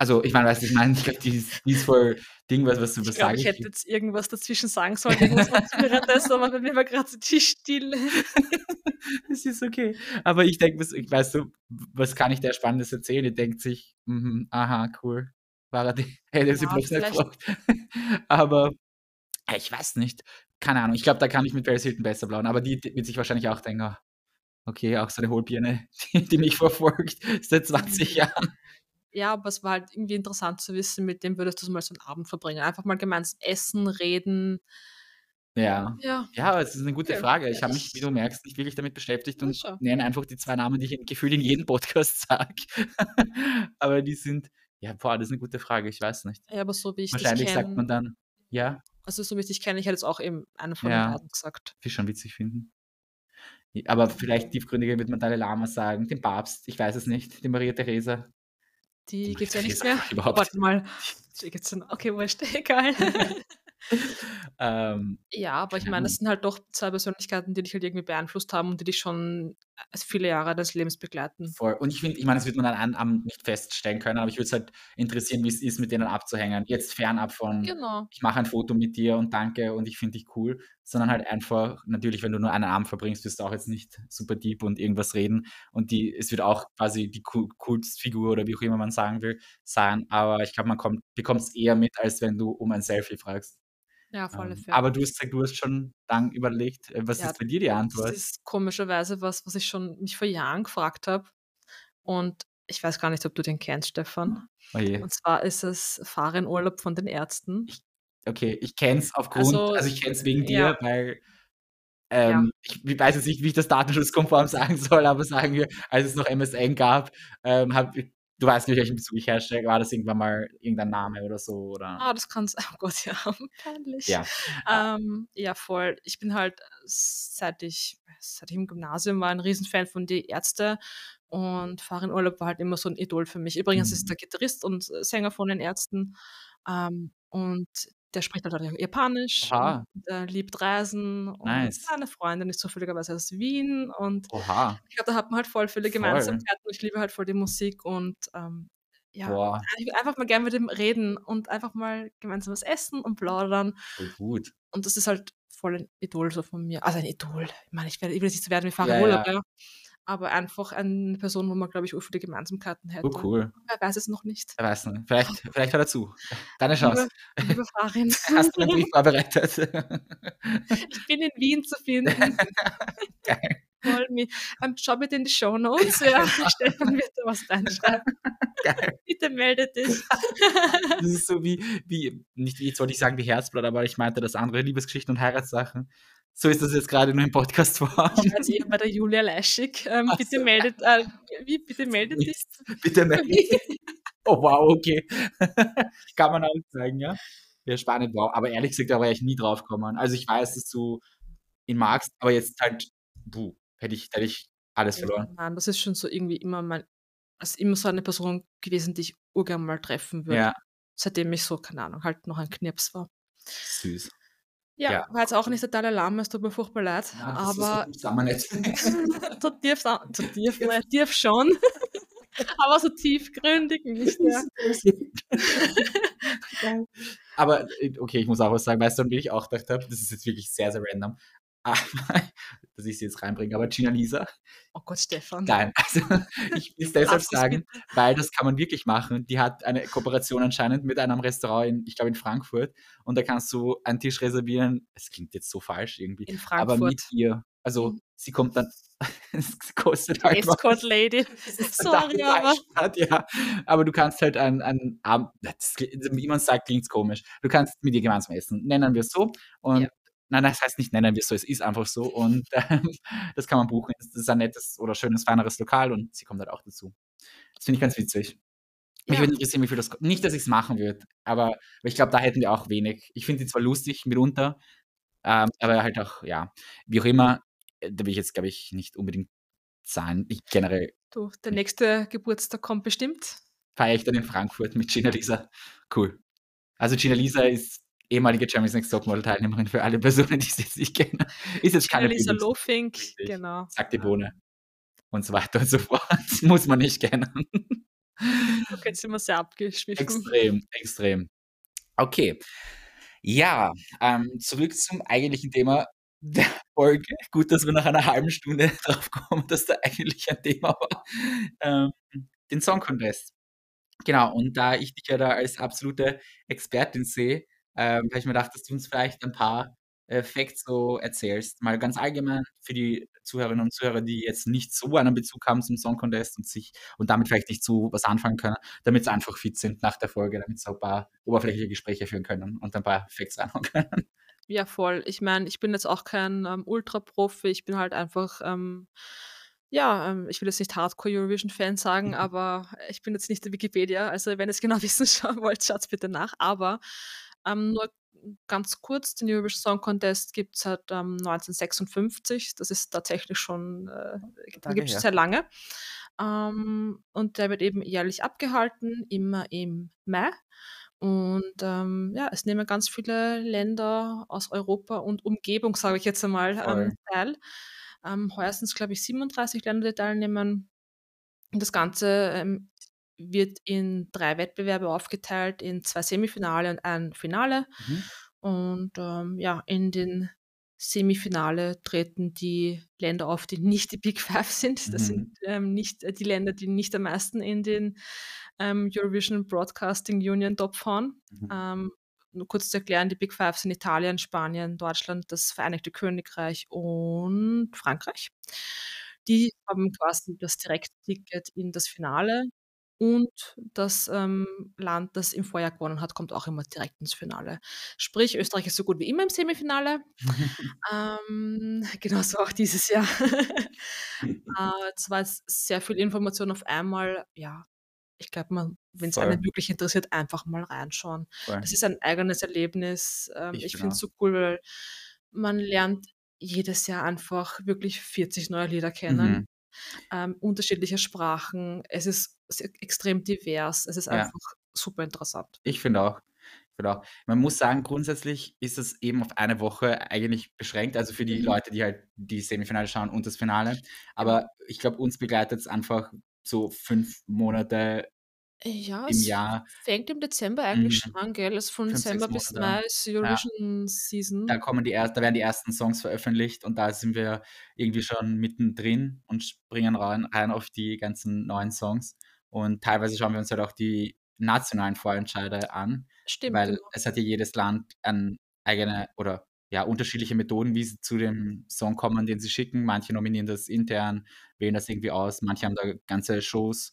Also, ich meine, weißt du, ich meine, ich glaube, die ist, die ist voll Ding, was, was du was sagst. Ich hätte jetzt irgendwas dazwischen sagen sollen, währenddessen, aber bei mir war gerade so die Stille. (laughs) das ist okay. Aber ich denke, ich weißt du, was kann ich da Spannendes erzählen? Die denkt sich, mm, aha, cool. War er (laughs) hätte sie bloß nicht gefragt. (laughs) aber ich weiß nicht. Keine Ahnung. Ich glaube, da kann ich mit Paris Hilton besser blauen. Aber die, die wird sich wahrscheinlich auch denken, oh, okay, auch so eine Hohlbirne, (laughs) die, die mich verfolgt (laughs) seit 20 mhm. Jahren. Ja, aber es war halt irgendwie interessant zu wissen, mit dem würdest du mal so einen Abend verbringen. Einfach mal gemeinsam essen, reden. Ja. Ja. Ja, es ist eine gute Frage. Ich habe mich, wie du merkst, nicht wirklich damit beschäftigt und nenne einfach die zwei Namen, die ich gefühlt in jedem Podcast (laughs) sage. aber die sind, ja, boah, das ist eine gute Frage, ich weiß nicht. Ja, aber so wie ich Wahrscheinlich sagt man dann, ja. Also so wie ich dich kenne, ich hätte jetzt auch eben eine von den beiden gesagt. will schon witzig finden. Aber vielleicht tiefgründiger wird man Dalai Lama sagen, den Papst, ich weiß es nicht, die Maria Theresa. Die gibt es ja nicht mehr. (laughs) Überhaupt. Warte mal. Die gibt's dann. Okay, wurscht, (laughs) egal. (laughs) ähm, ja, aber ich meine, das sind halt doch zwei Persönlichkeiten, die dich halt irgendwie beeinflusst haben und die dich schon viele Jahre des Lebens begleiten. Voll. Und ich finde ich meine, das wird man an einem Abend nicht feststellen können, aber ich würde es halt interessieren, wie es ist, mit denen abzuhängen. Jetzt fernab von: Genau. „Ich mache ein Foto mit dir und danke und ich finde dich cool“, sondern halt einfach natürlich, wenn du nur einen Abend verbringst, wirst du auch jetzt nicht super deep und irgendwas reden und die es wird auch quasi die Kultfigur oder wie auch immer man sagen will, sein, aber ich glaube, man kommt bekommt's eher mit, als wenn du um ein Selfie fragst. Ja, alle Ähm, aber du hast gesagt, du hast schon lang überlegt. Äh, was Ja, ist bei dir die das Antwort? ist komischerweise was, was ich schon mich vor Jahren gefragt habe und ich weiß gar nicht, ob du den kennst, Stefan. Oh. Und zwar ist es „Fahr in Urlaub“ von den Ärzten. Ich okay, ich kenne es aufgrund Also, also, ich kenne es wegen ja. dir, weil, Ja. ähm, ich w weiß jetzt nicht, wie ich das datenschutzkonform (laughs) sagen soll, aber sagen wir, als es noch MSN gab, ähm, habe du weißt nicht, welchen Bezug ich herstelle. War das irgendwann mal irgendein Name oder so, oder? Ah, das kann's (laughs) oh Gott, ja, (laughs) peinlich. Ja. Ähm, ja, voll. Ich bin halt, seit ich seit ich im Gymnasium war, 'n Riesenfan von die Ärzte und „Fahr in Urlaub“ war halt immer so 'n Idol für mich. Übrigens ist Mhm. der Gitarrist und, äh, Sänger von den Ärzten, ähm, und der spricht halt auch Japanisch und, Oha. äh, liebt Reisen und Nice. seine Freundin ist zufälligerweise aus Wien und Oha. ich glaube, da hat man halt voll viele Voll. Gemeinsamkeiten. Ich liebe halt voll die Musik und, ähm, ja, Boah. ich würde einfach mal gern mit ihm reden und einfach mal gemeinsam was essen und plaudern. Voll gut. Und das ist halt voll ein Idol so von mir. Also, ein Idol. Ich meine, ich werde ich will nicht so werden wie „Fahr in Ja, Urlaub“, ja. ja, aber einfach eine Person, wo man, glaube ich, ur viele Gemeinsamkeiten Oh, hätte. cool. Wer weiß es noch nicht. Wer weiß nicht. Vielleicht vielleicht hört er zu. Deine Liebe Chance. liebe Farin. (laughs) Hast du 'nen Brief vorbereitet? (laughs) Ich bin in Wien zu finden. Geil. Call me. Ähm, schau bitte in die Shownotes, ja. (laughs) Stefan wird da was reinschreiben. Geil. Bitte melde dich. Das ist so wie wie nicht wie jetzt wollte ich sagen wie Herzblatt, aber ich meinte das andere, Liebesgeschichten und Heiratssachen. So ist das jetzt grade nur in Podcastform. (laughs) Ich war jetzt eher bei der Julia Leischig. Ähm, bitte so. meldet äh, wie? Bitte melde dich. (laughs) Bitte melde dich. (laughs) Oh wow, okay. Kann man auch zeigen, ja? Ja, spannend, wow. Aber ehrlich gesagt, da wäre ich nie drauf gekommen. Also, ich weiß, dass du ihn magst, aber jetzt halt, puh, hätte ich hätte ich alles verloren. Mann, das ist schon so irgendwie immer mein ist immer so eine Person gewesen, die ich urgern mal treffen würde, Ja. seitdem ich so, keine Ahnung, halt noch ein Knirps war. Süß. Ja, Ja. war jetzt auch nicht der Dalai Lama, es tut mir furchtbar leid, Ja, das ist so aber nicht. (laughs) so tief so tief, ne, tief schon, (laughs) aber so tiefgründig nicht, ja. Geil. (laughs) Aber, okay, ich muss auch was sagen. Weißt du, an wen ich auch gedacht habe? Das ist jetzt wirklich sehr, sehr random, aber dass ich sie jetzt reinbringe, aber Gina Lisa. Oh Gott, Stefan. Nein, also, (laughs) ich will es (laughs) deshalb sagen, weil das kann man wirklich machen. Die hat eine Kooperation anscheinend mit einem Restaurant in ich glaube, in Frankfurt und da kannst du einen Tisch reservieren. Es klingt jetzt so falsch irgendwie, In aber mit Frankfurt. ihr. Also, Mhm. sie kommt dann (laughs) es kostet halt. Escort Lady. Sorry, aber grad, ja. Aber du kannst halt ein ein Abend wie man's sagt, klingt's komisch. Du kannst mit ihr gemeinsam essen. Nennen wir's so und Ja. Nein, das heißt nicht nennen wir's so, es ist einfach so und, (laughs) ähm, das kann man buchen. Das ist ein nettes oder schönes, feineres Lokal und sie kommt halt auch dazu. Das finde ich ganz witzig. Mich Ja. würde interessieren, wie viel das nicht, dass ich's machen würde, aber ich glaube, da hätten wir auch wenig. Ich finde sie zwar lustig mitunter, ähm, aber halt auch ja, wie auch immer, äh, da will ich jetzt, glaube ich, nicht unbedingt zahlen. Ich generell Du, der nächste Geburtstag kommt bestimmt. Feiere ich dann in Frankfurt mit Gina Lisa. Cool. Also, Gina Lisa ist ehemalige Germany's Next Topmodel-Teilnehmerin für alle Personen, die sie jetzt nicht kennen. Ist jetzt keine Lisa Lofink, richtig. genau. Zack die Bohne und so weiter und so fort. Muss man nicht kennen. Okay, jetzt sind wir sehr abgeschwiffen. Extrem, extrem. Okay. Ja, ähm, zurück zum eigentlichen Thema der Folge. Gut, dass wir nach einer halben Stunde (laughs) drauf kommen, dass da eigentlich ein Thema war. Ähm, den Song Contest. Genau, und da ich dich ja da als absolute Expertin sehe, ähm, habe ich mir gedacht, dass du uns vielleicht ein paar, äh, Facts so erzählst. Mal ganz allgemein für die Zuhörerinnen und Zuhörer, die jetzt nicht so einen Bezug haben zum Song Contest und sich und damit vielleicht nicht so was anfangen können, damit sie einfach fit sind nach der Folge, damit sie ein paar oberflächliche Gespräche führen können und ein paar Facts reinhauen können. Ja, voll. Ich meine, ich bin jetzt auch kein, ähm, Ultraprofi. Ich bin halt einfach, ähm, ja, ähm, ich will jetzt nicht Hardcore-Eurovision-Fan sagen, Mhm. (laughs) aber ich bin jetzt nicht der Wikipedia. Also, wenn ihr's genau (laughs) wissen wollt, schaut's bitte nach. Aber, ähm, nur ganz kurz, den Eurovision Song Contest gibt's seit, ähm, 1956. Das ist tatsächlich schon, äh her. sehr lange. Ähm, und der wird eben jährlich abgehalten, immer im Mai. Und, ähm, ja, es nehmen ganz viele Länder aus Europa und Umgebung, sage ich jetzt einmal, ähm, teil. Ähm, heuer sind's, glaube ich, 37 Länder, die teilnehmen. Das Ganze, ähm, wird in 3 Wettbewerbe aufgeteilt, in 2 Semifinale und ein Finale. Mhm. Und, ähm, ja, in den Semifinale treten die Länder auf, die nicht die Big 5 sind. Das Mhm. sind, ähm, nicht die Länder, die nicht am meisten in den, ähm, Eurovision Broadcasting Union Top fahren. Mhm. Ähm, nur kurz zu erklären, die Big 5 sind Italien, Spanien, Deutschland, das Vereinigte Königreich und Frankreich. Die haben quasi das Direktticket in das Finale und das, ähm, Land, das im Vorjahr gewonnen hat, kommt auch immer direkt ins Finale. Sprich, Österreich ist so gut wie immer im Semifinale. (laughs) Ähm, (laughs) genauso auch dieses Jahr. (laughs) Äh, es war jetzt sehr viel Information auf einmal. Ja, ich glaube, man wenn's einen wirklich interessiert, einfach mal reinschauen. Voll. Das ist ein eigenes Erlebnis. Ähm, Ich ich finde es auch. so cool, weil man lernt jedes Jahr einfach wirklich 40 neue Lieder kennen, Mhm. ähm, unterschiedliche Sprachen. Es ist extrem divers. Es ist Ja. einfach super interessant. Ich finde auch. Auch. Man muss sagen, grundsätzlich ist es eben auf eine Woche eigentlich beschränkt, also für die Mhm. Leute, die halt die Semifinale schauen und das Finale. Genau. Aber ich glaube, uns begleitet's einfach so 5 Monate Ja, im es Jahr. fängt im Dezember eigentlich Mhm. schon an, gell? Also, von 5, 6 Dezember bis. Mai ist Ja. Eurovision Da Season. kommen die erst da werden die ersten Songs veröffentlicht und da sind wir irgendwie schon mittendrin und springen rein rein auf die ganzen neuen Songs. Und teilweise schauen wir uns halt auch die nationalen Vorentscheide an, Stimmt, weil genau. es hat ja jedes Land an eigene oder, ja, unterschiedliche Methoden, wie sie zu dem Song kommen, den sie schicken. Manche nominieren das intern, wählen das irgendwie aus. Manche haben da ganze Shows,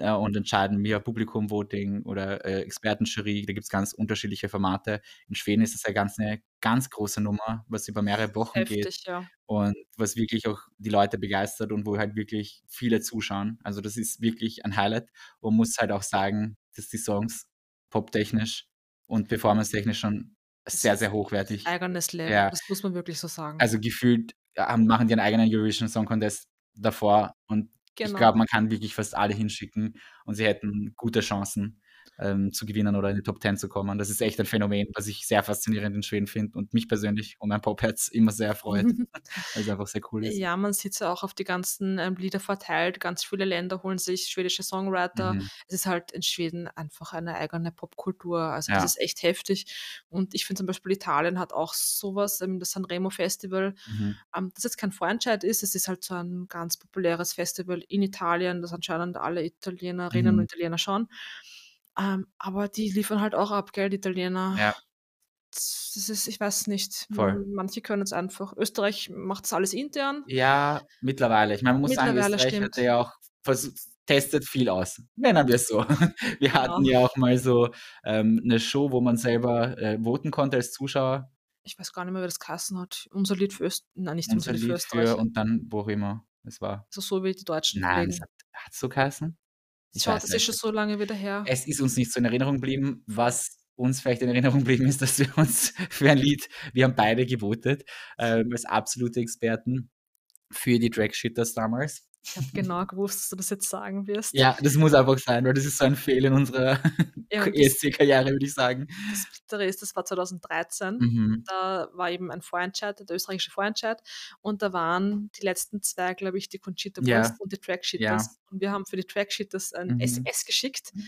äh, und entscheiden via Publikum-Voting oder, äh, Expertenjury. Da gibt's ganz unterschiedliche Formate. In Schweden ist das ja ganz 'ne ganz große Nummer, was über mehrere Wochen geht Heftig, ja. Und was wirklich auch die Leute begeistert und wo halt wirklich viele zuschauen. Also, das ist wirklich ein Highlight und muss halt auch sagen, dass die Songs poptechnisch und performance-technisch schon sehr, sehr hochwertig eigenes Level. ja. Das muss man wirklich so sagen. Also, gefühlt, haben machen die 'n eigenen Eurovision Song Contest davor und ich Genau. glaube, man kann wirklich fast alle hinschicken und sie hätten gute Chancen, ähm, zu gewinnen oder in die Top 10 zu kommen. Das ist echt ein Phänomen, was ich sehr faszinierend in Schweden finde und mich persönlich und mein Pop-Herz immer sehr freut, (laughs) weil's einfach sehr cool ist. Ja, man sieht's ja auch auf die ganzen, ähm, Lieder verteilt. Ganz viele Länder holen sich schwedische Songwriter. Mhm. Es ist halt in Schweden einfach eine eigene Popkultur. Also, das Ja. ist echt heftig. Und ich finde zum Beispiel, Italien hat auch so was, ähm, das Sanremo Festival, Mhm. ähm, das jetzt kein Vorentscheid ist. Es ist halt so ein ganz populäres Festival in Italien, das anscheinend alle Italienerinnen und Mhm. Italiener schauen. Ähm, aber die liefern halt auch ab, gell, die Italiener. Ja. Das ist ich weiß nicht. Voll. Manche können's einfach. Österreich macht's alles intern. Ja, mittlerweile. Ich meine, man muss sagen, Österreich hat stimmt. ja auch testet viel aus, nennen wir's so. (laughs) Wir hatten Genau. ja auch mal so, ähm, 'ne Show, wo man selber, äh, voten konnte als Zuschauer. Ich weiß gar nicht mehr, wie das geheißen hat. Unser Lied für Öst nein, nicht unser Unser Lied für Österreich. für und dann wo auch immer es war. Also, so wie die deutschen Nein, es hat hat's so geheißen? Ich Schau, weiß das ist nicht schon mehr. so lange wieder her. Es ist uns nicht so in Erinnerung geblieben. Was uns vielleicht in Erinnerung geblieben ist, (laughs) dass wir uns für ein Lied wir haben beide gewotet, ähm, als absolute Experten für die Dragshitters damals. Ich habe genau gewusst, dass du das jetzt sagen wirst. Ja, das muss einfach sein, weil das ist so ein Fail in unserer (laughs) Ja, ESC-Karriere, würde ich sagen. das Bittere ist, das war 2013. Mhm. Da war eben ein Vorentscheid, der österreichische Vorentscheid. Und da waren die letzten 2, glaube ich, die Conchita Ja. Wurst und die Ja. Dragshitters. Und wir haben für die Dragshitters ein Mhm. SMS geschickt. Mhm.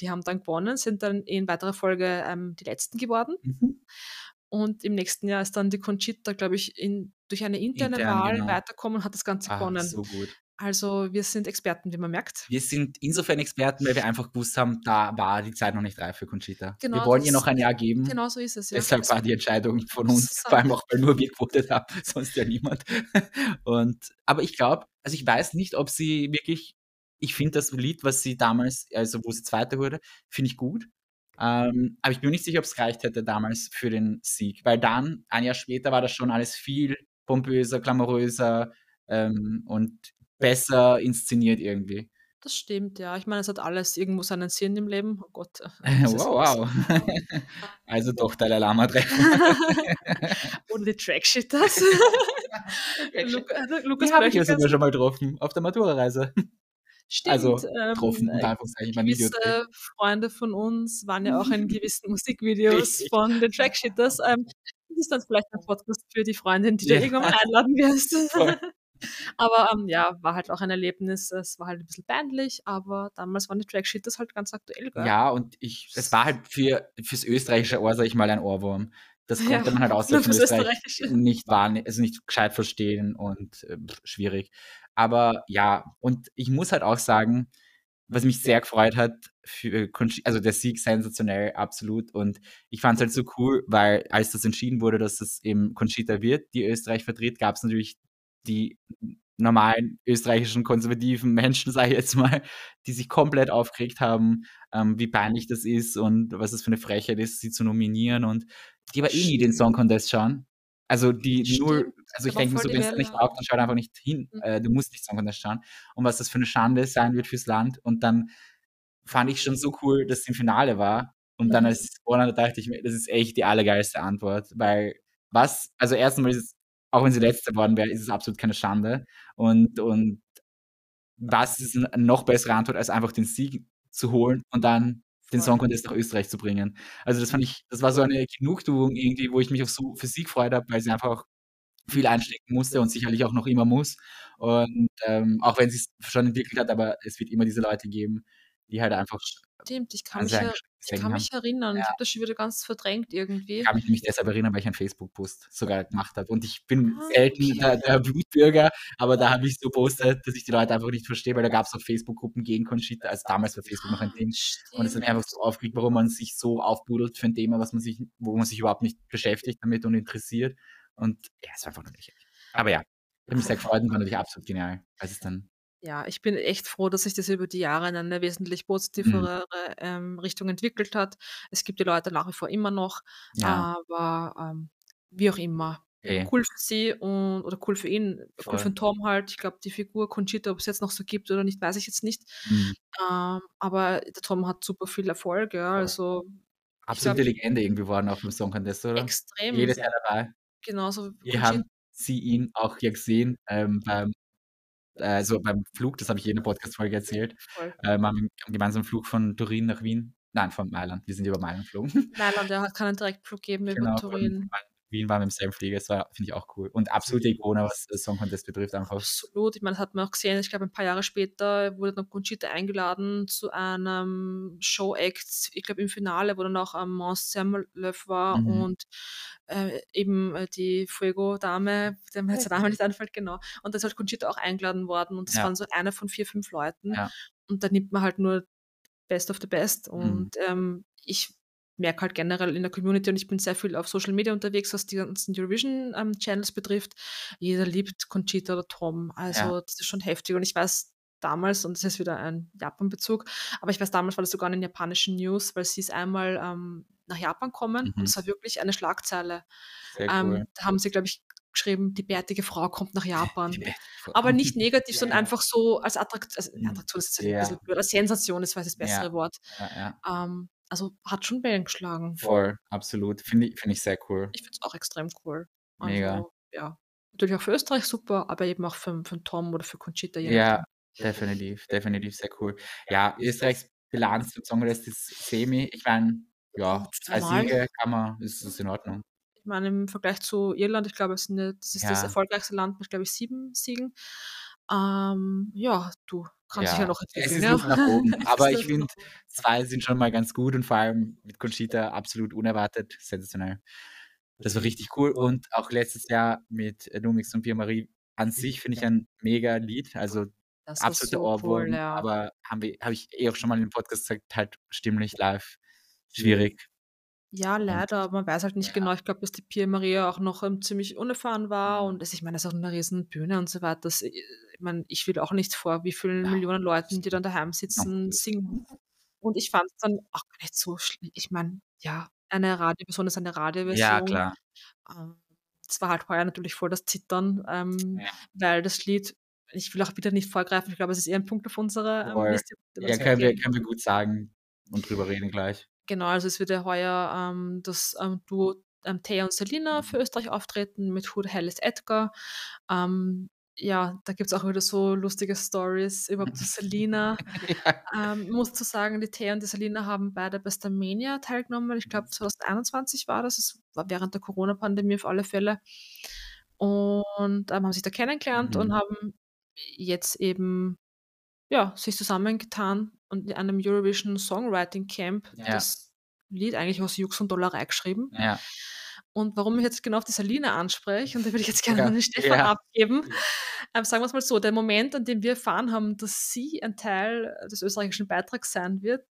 Die haben dann gewonnen, sind dann in weiterer Folge, ähm, die Letzten geworden. Mhm. Und im nächsten Jahr ist dann die Conchita, glaube ich, in durch eine interne Intern, Wahl genau. weitergekommen und hat das Ganze Ah, gewonnen. so gut. Also, wir sind Experten, wie man merkt. Wir sind insofern Experten, weil wir einfach gewusst haben, da war die Zeit noch nicht reif für Conchita. Wir Genau, wollen ihr noch ein Jahr geben. genau so ist es, ja. Deshalb war die Entscheidung von uns, vor allem auch, weil nur wir gewotet haben, (laughs) sonst ja niemand. Und aber ich glaube also, ich weiß nicht, ob sie wirklich ich finde das Lied, was sie damals also, wo sie 2. wurde, finde ich gut. Ähm, aber ich bin mir nicht sicher, ob's gereicht hätte damals für den Sieg, weil dann, ein Jahr später, war das schon alles viel pompöser, glamouröser, ähm, und besser inszeniert irgendwie. Das stimmt, ja. Ich meine, es hat alles irgendwo seinen Sinn im Leben. Oh Gott, äh, (laughs) Wow, wow. (laughs) Also doch Dalai Lama treffen. (laughs) Oder die Dragshitters. Luk äh, Lukas Die habe ich ja sogar schon mal getroffen auf der Maturareise. Also, Stimmt, getroffen, ähm, äh, Anführungszeichen, Videodreh. gewisse Freunde von uns waren ja auch in gewissen Musikvideos von den Dragshitters. Ähm, das ist dann vielleicht ein Podcast für die Freundin, die du Ja. irgendwann mal einladen wirst. Voll. (laughs) Aber, ähm, ja, war halt auch ein Erlebnis. Es war halt 'n bisschen peinlich, aber damals waren die Track-Cheetahs halt ganz aktuell, gell? Ja, und ich es war halt für fürs österreichische Ohr, sage ich mal, ein Ohrwurm. Das (laughs) Ja, konnte man halt fürs Österreich Österreichische. nicht also, nicht gescheit verstehen und, äh, schwierig. Aber ja, und ich muss halt auch sagen, was mich sehr gefreut hat für Conchi also, der Sieg sensationell, absolut. Und ich fand's halt so cool, weil als das entschieden wurde, dass das eben Conchita wird, die Österreich vertritt, gab's natürlich die normalen österreichischen konservativen Menschen, (laughs) sage ich jetzt mal, die sich komplett aufgeregt haben, ähm, wie peinlich das ist und was das für 'ne Frechheit ist, sie zu nominieren und die aber eh nie den Song. Contest schauen. Also, die null Stimmt, also, ich denke so, dir Welle. nicht taugt, dann schau einfach nicht hin. Mhm. Äh, du musst nicht Song Contest schauen. Und was das für 'ne Schande sein wird fürs Land. Und dann fand ich schon so cool, dass sie im Finale war. Und dann, Mhm. als hat, dachte ich mir: „Das ist echt die allergeilste Antwort“, weil was also, 1. Mal ist es auch wenn sie Letzte geworden wäre, ist es absolut keine Schande. Und und was ist 'n noch bessere Antwort, als einfach den Sieg zu holen und dann den. Song Contest nach Österreich zu bringen? Also, das fand ich das war so eine Genugtuung irgendwie, wo ich mich auch so für sie gefreut habe, weil sie einfach auch viel einstecken musste und sicherlich auch noch immer muss. Und, ähm, auch wenn sie's schon entwickelt hat, aber es wird immer diese Leute geben, die halt einfach Stimmt, ich kann ein mich eingeschränktes ich kann mich erinnern. Ich Ja. habe das schon wieder ganz verdrängt Ich irgendwie. kann mich nämlich deshalb erinnern, weil ich einen Facebook-Post sogar gemacht habe. Und ich bin Ah, selten der okay. der Wutbürger, aber da habe ich's so gepostet, dass ich die Leute einfach nicht verstehe, weil da gab's auch Facebook-Gruppen gegen Conchita. Also, damals war Facebook noch ein Ding. Und das hat mich einfach Stimmt. so aufgeregt, warum man sich so aufbuddelt für 'n Thema, was man sich wo man sich überhaupt nicht beschäftigt damit und interessiert. Und ja, es war einfach nur lächerlich. Aber ja, hat mich sehr gefreut und war natürlich absolut genial, als es dann Ja, ich bin echt froh, dass sich das über die Jahre in eine wesentlich Mhm. positivere, ähm, Richtung entwickelt hat. Es gibt die Leute nach wie vor immer noch, Ja. aber, ähm, wie auch immer. Eh. Cool für sie und oder cool für ihn, cool für Voll. Tom halt. Ich glaube, die Figur Conchita, ob's jetzt noch so gibt oder nicht, weiß ich jetzt nicht. Mhm. Ähm, aber der Tom hat super viel Erfolg, ja. Voll. Also, Absolute Legende irgendwie geworden auch beim Song Contest, oder? Extrem, Jedes Jahr dabei. genauso Wir haben sie ihn auch ja gesehen, ähm, beim äh, so beim Flug, das habe ich in 'ner Podcast-Folge erzählt. Äh, wir haben einen gemeinsamen Flug von Turin nach Wien nein, von Mailand. Wir sind über Mailand geflogen. Mailand, ja, (laughs) hat keinen Direktflug gegeben über Genau, Turin. Wien waren im selben Flieger. Das war finde ich auch cool. Und absolute Ikone, was das Song Contest betrifft einfach. Absolut. Ich meine, das hat man auch gesehen, ich glaube, ein paar Jahre später wurde dann Conchita eingeladen zu einem Show-Act, ich glaube im Finale, wo dann auch, ähm, Måns Zelmerlöw war Mhm. und, äh, eben, äh, die Fuego-Dame, der mir jetzt der Name nicht (laughs) einfällt, genau. Und da ist halt Conchita auch eingeladen worden und das Ja. waren so eine von 4, 5 Leuten. Ja. Und da nimmt man halt nur Best of the Best. Mhm. Und, ähm, ich merke halt generell in der Community und ich bin sehr viel auf Social Media unterwegs, was die ganzen Eurovision, ähm, Channels betrifft. Jeder liebt Conchita oder Tom. Also, Ja. das ist schon heftig. Und ich weiß damals, und das ist wieder ein Japan-Bezug, aber ich weiß, damals war das sogar in den japanischen News, weil sie ist einmal, ähm, nach Japan kommen und Mhm. es war wirklich eine Schlagzeile. Sehr Ähm, da haben sie, glaube ich, geschrieben: „Die bärtige Frau kommt nach Japan.“ Die bärtige Frau. Aber (laughs) nicht negativ, sondern Ja. einfach so als Attrakt also, Mhm. Attraktion ist jetzt ein Ja. bisschen blöd, als Sensation ist vielleicht das Ja. bessere Wort. Ja, ja. Ähm, also, hat schon Wellen geschlagen. Voll, absolut. Finde ich finde ich sehr cool. Ich finde es auch extrem cool. Mega. Also, ja. Natürlich auch für Österreich super, aber eben auch für für Tom oder für Conchita, Ja, definitiv, definitiv sehr cool. Ja, Österreichs Bilanz im Song Contest ist semi. Ich meine, ja, 2 Zweimal. Siege kann man ist ist in Ordnung. Ich meine, im Vergleich zu Irland, ich glaube, es sind ja das ist das Ja. erfolgreichste Land mit, glaube ich, 7 Siegen. Ähm, ja, du, kann sich ja Ja, noch es entwickeln, ist ja. (laughs) Luft nach oben. Es Aber ich finde. 2 sind schon mal ganz gut und vor allem mit Conchita absolut unerwartet, sensationell. Das war richtig cool und auch letztes Jahr mit, äh, Lumix und Pierre-Marie an sich finde ich ein mega Lied, also Das absoluter so cool, Ohrwurm, ja. aber haben wir habe ich eh auch schon mal im Podcast gesagt, halt stimmlich live schwierig. Ja, leider, aber man weiß halt nicht ja. genau. Ich glaube, dass die Pia Maria auch noch, ähm, ziemlich unerfahren war Mhm. und das ich meine, das ist auch 'ne riesen Bühne und so weiter. Das äh, ich meine, ich will auch nicht vor wie vielen Ja, Millionen Leuten, die dann daheim sitzen, singen. Und ich fand's dann auch gar nicht so schl ich meine, ja, eine Radioversion ist eine Ja, Radioversion. klar. Ähm, es war halt heuer natürlich voll das Zittern, ähm, Ja. weil das Lied ich will auch wieder nicht vorgreifen, ich glaube, es ist eher 'n Punkt auf unserer, ähm. Liste, Ja, können wir können wir gut sagen und drüber reden gleich. Genau, also es wird ja heuer, ähm, das, ähm, Duo, ähm, Thea und Selina für Mhm. Österreich auftreten mit „Who the hell is Edgar?“ Ähm, ja, da gibt's auch wieder so lustige Stories zu Selina. (laughs) Ja. Ähm, muss dazu sagen, die Thea und die Selina haben beide bei Starmania teilgenommen. Ich glaube, 2021 war das. Es war während der Corona-Pandemie auf alle Fälle. und, ähm, haben sich da kennengelernt und Mhm. haben jetzt eben, ja, sich zusammengetan und in einem Eurovision Songwriting Camp Ja. das Lied eigentlich aus Jux und Dollerei geschrieben. Ja. Und warum ich jetzt genau auf die Salina anspreche, und da würde ich jetzt (laughs) gerne Ja, an den Stefan ja. abgeben. Ähm, sagen wir's mal so, der Moment, an dem wir erfahren haben, dass sie ein Teil des österreichischen Beitrags sein wird,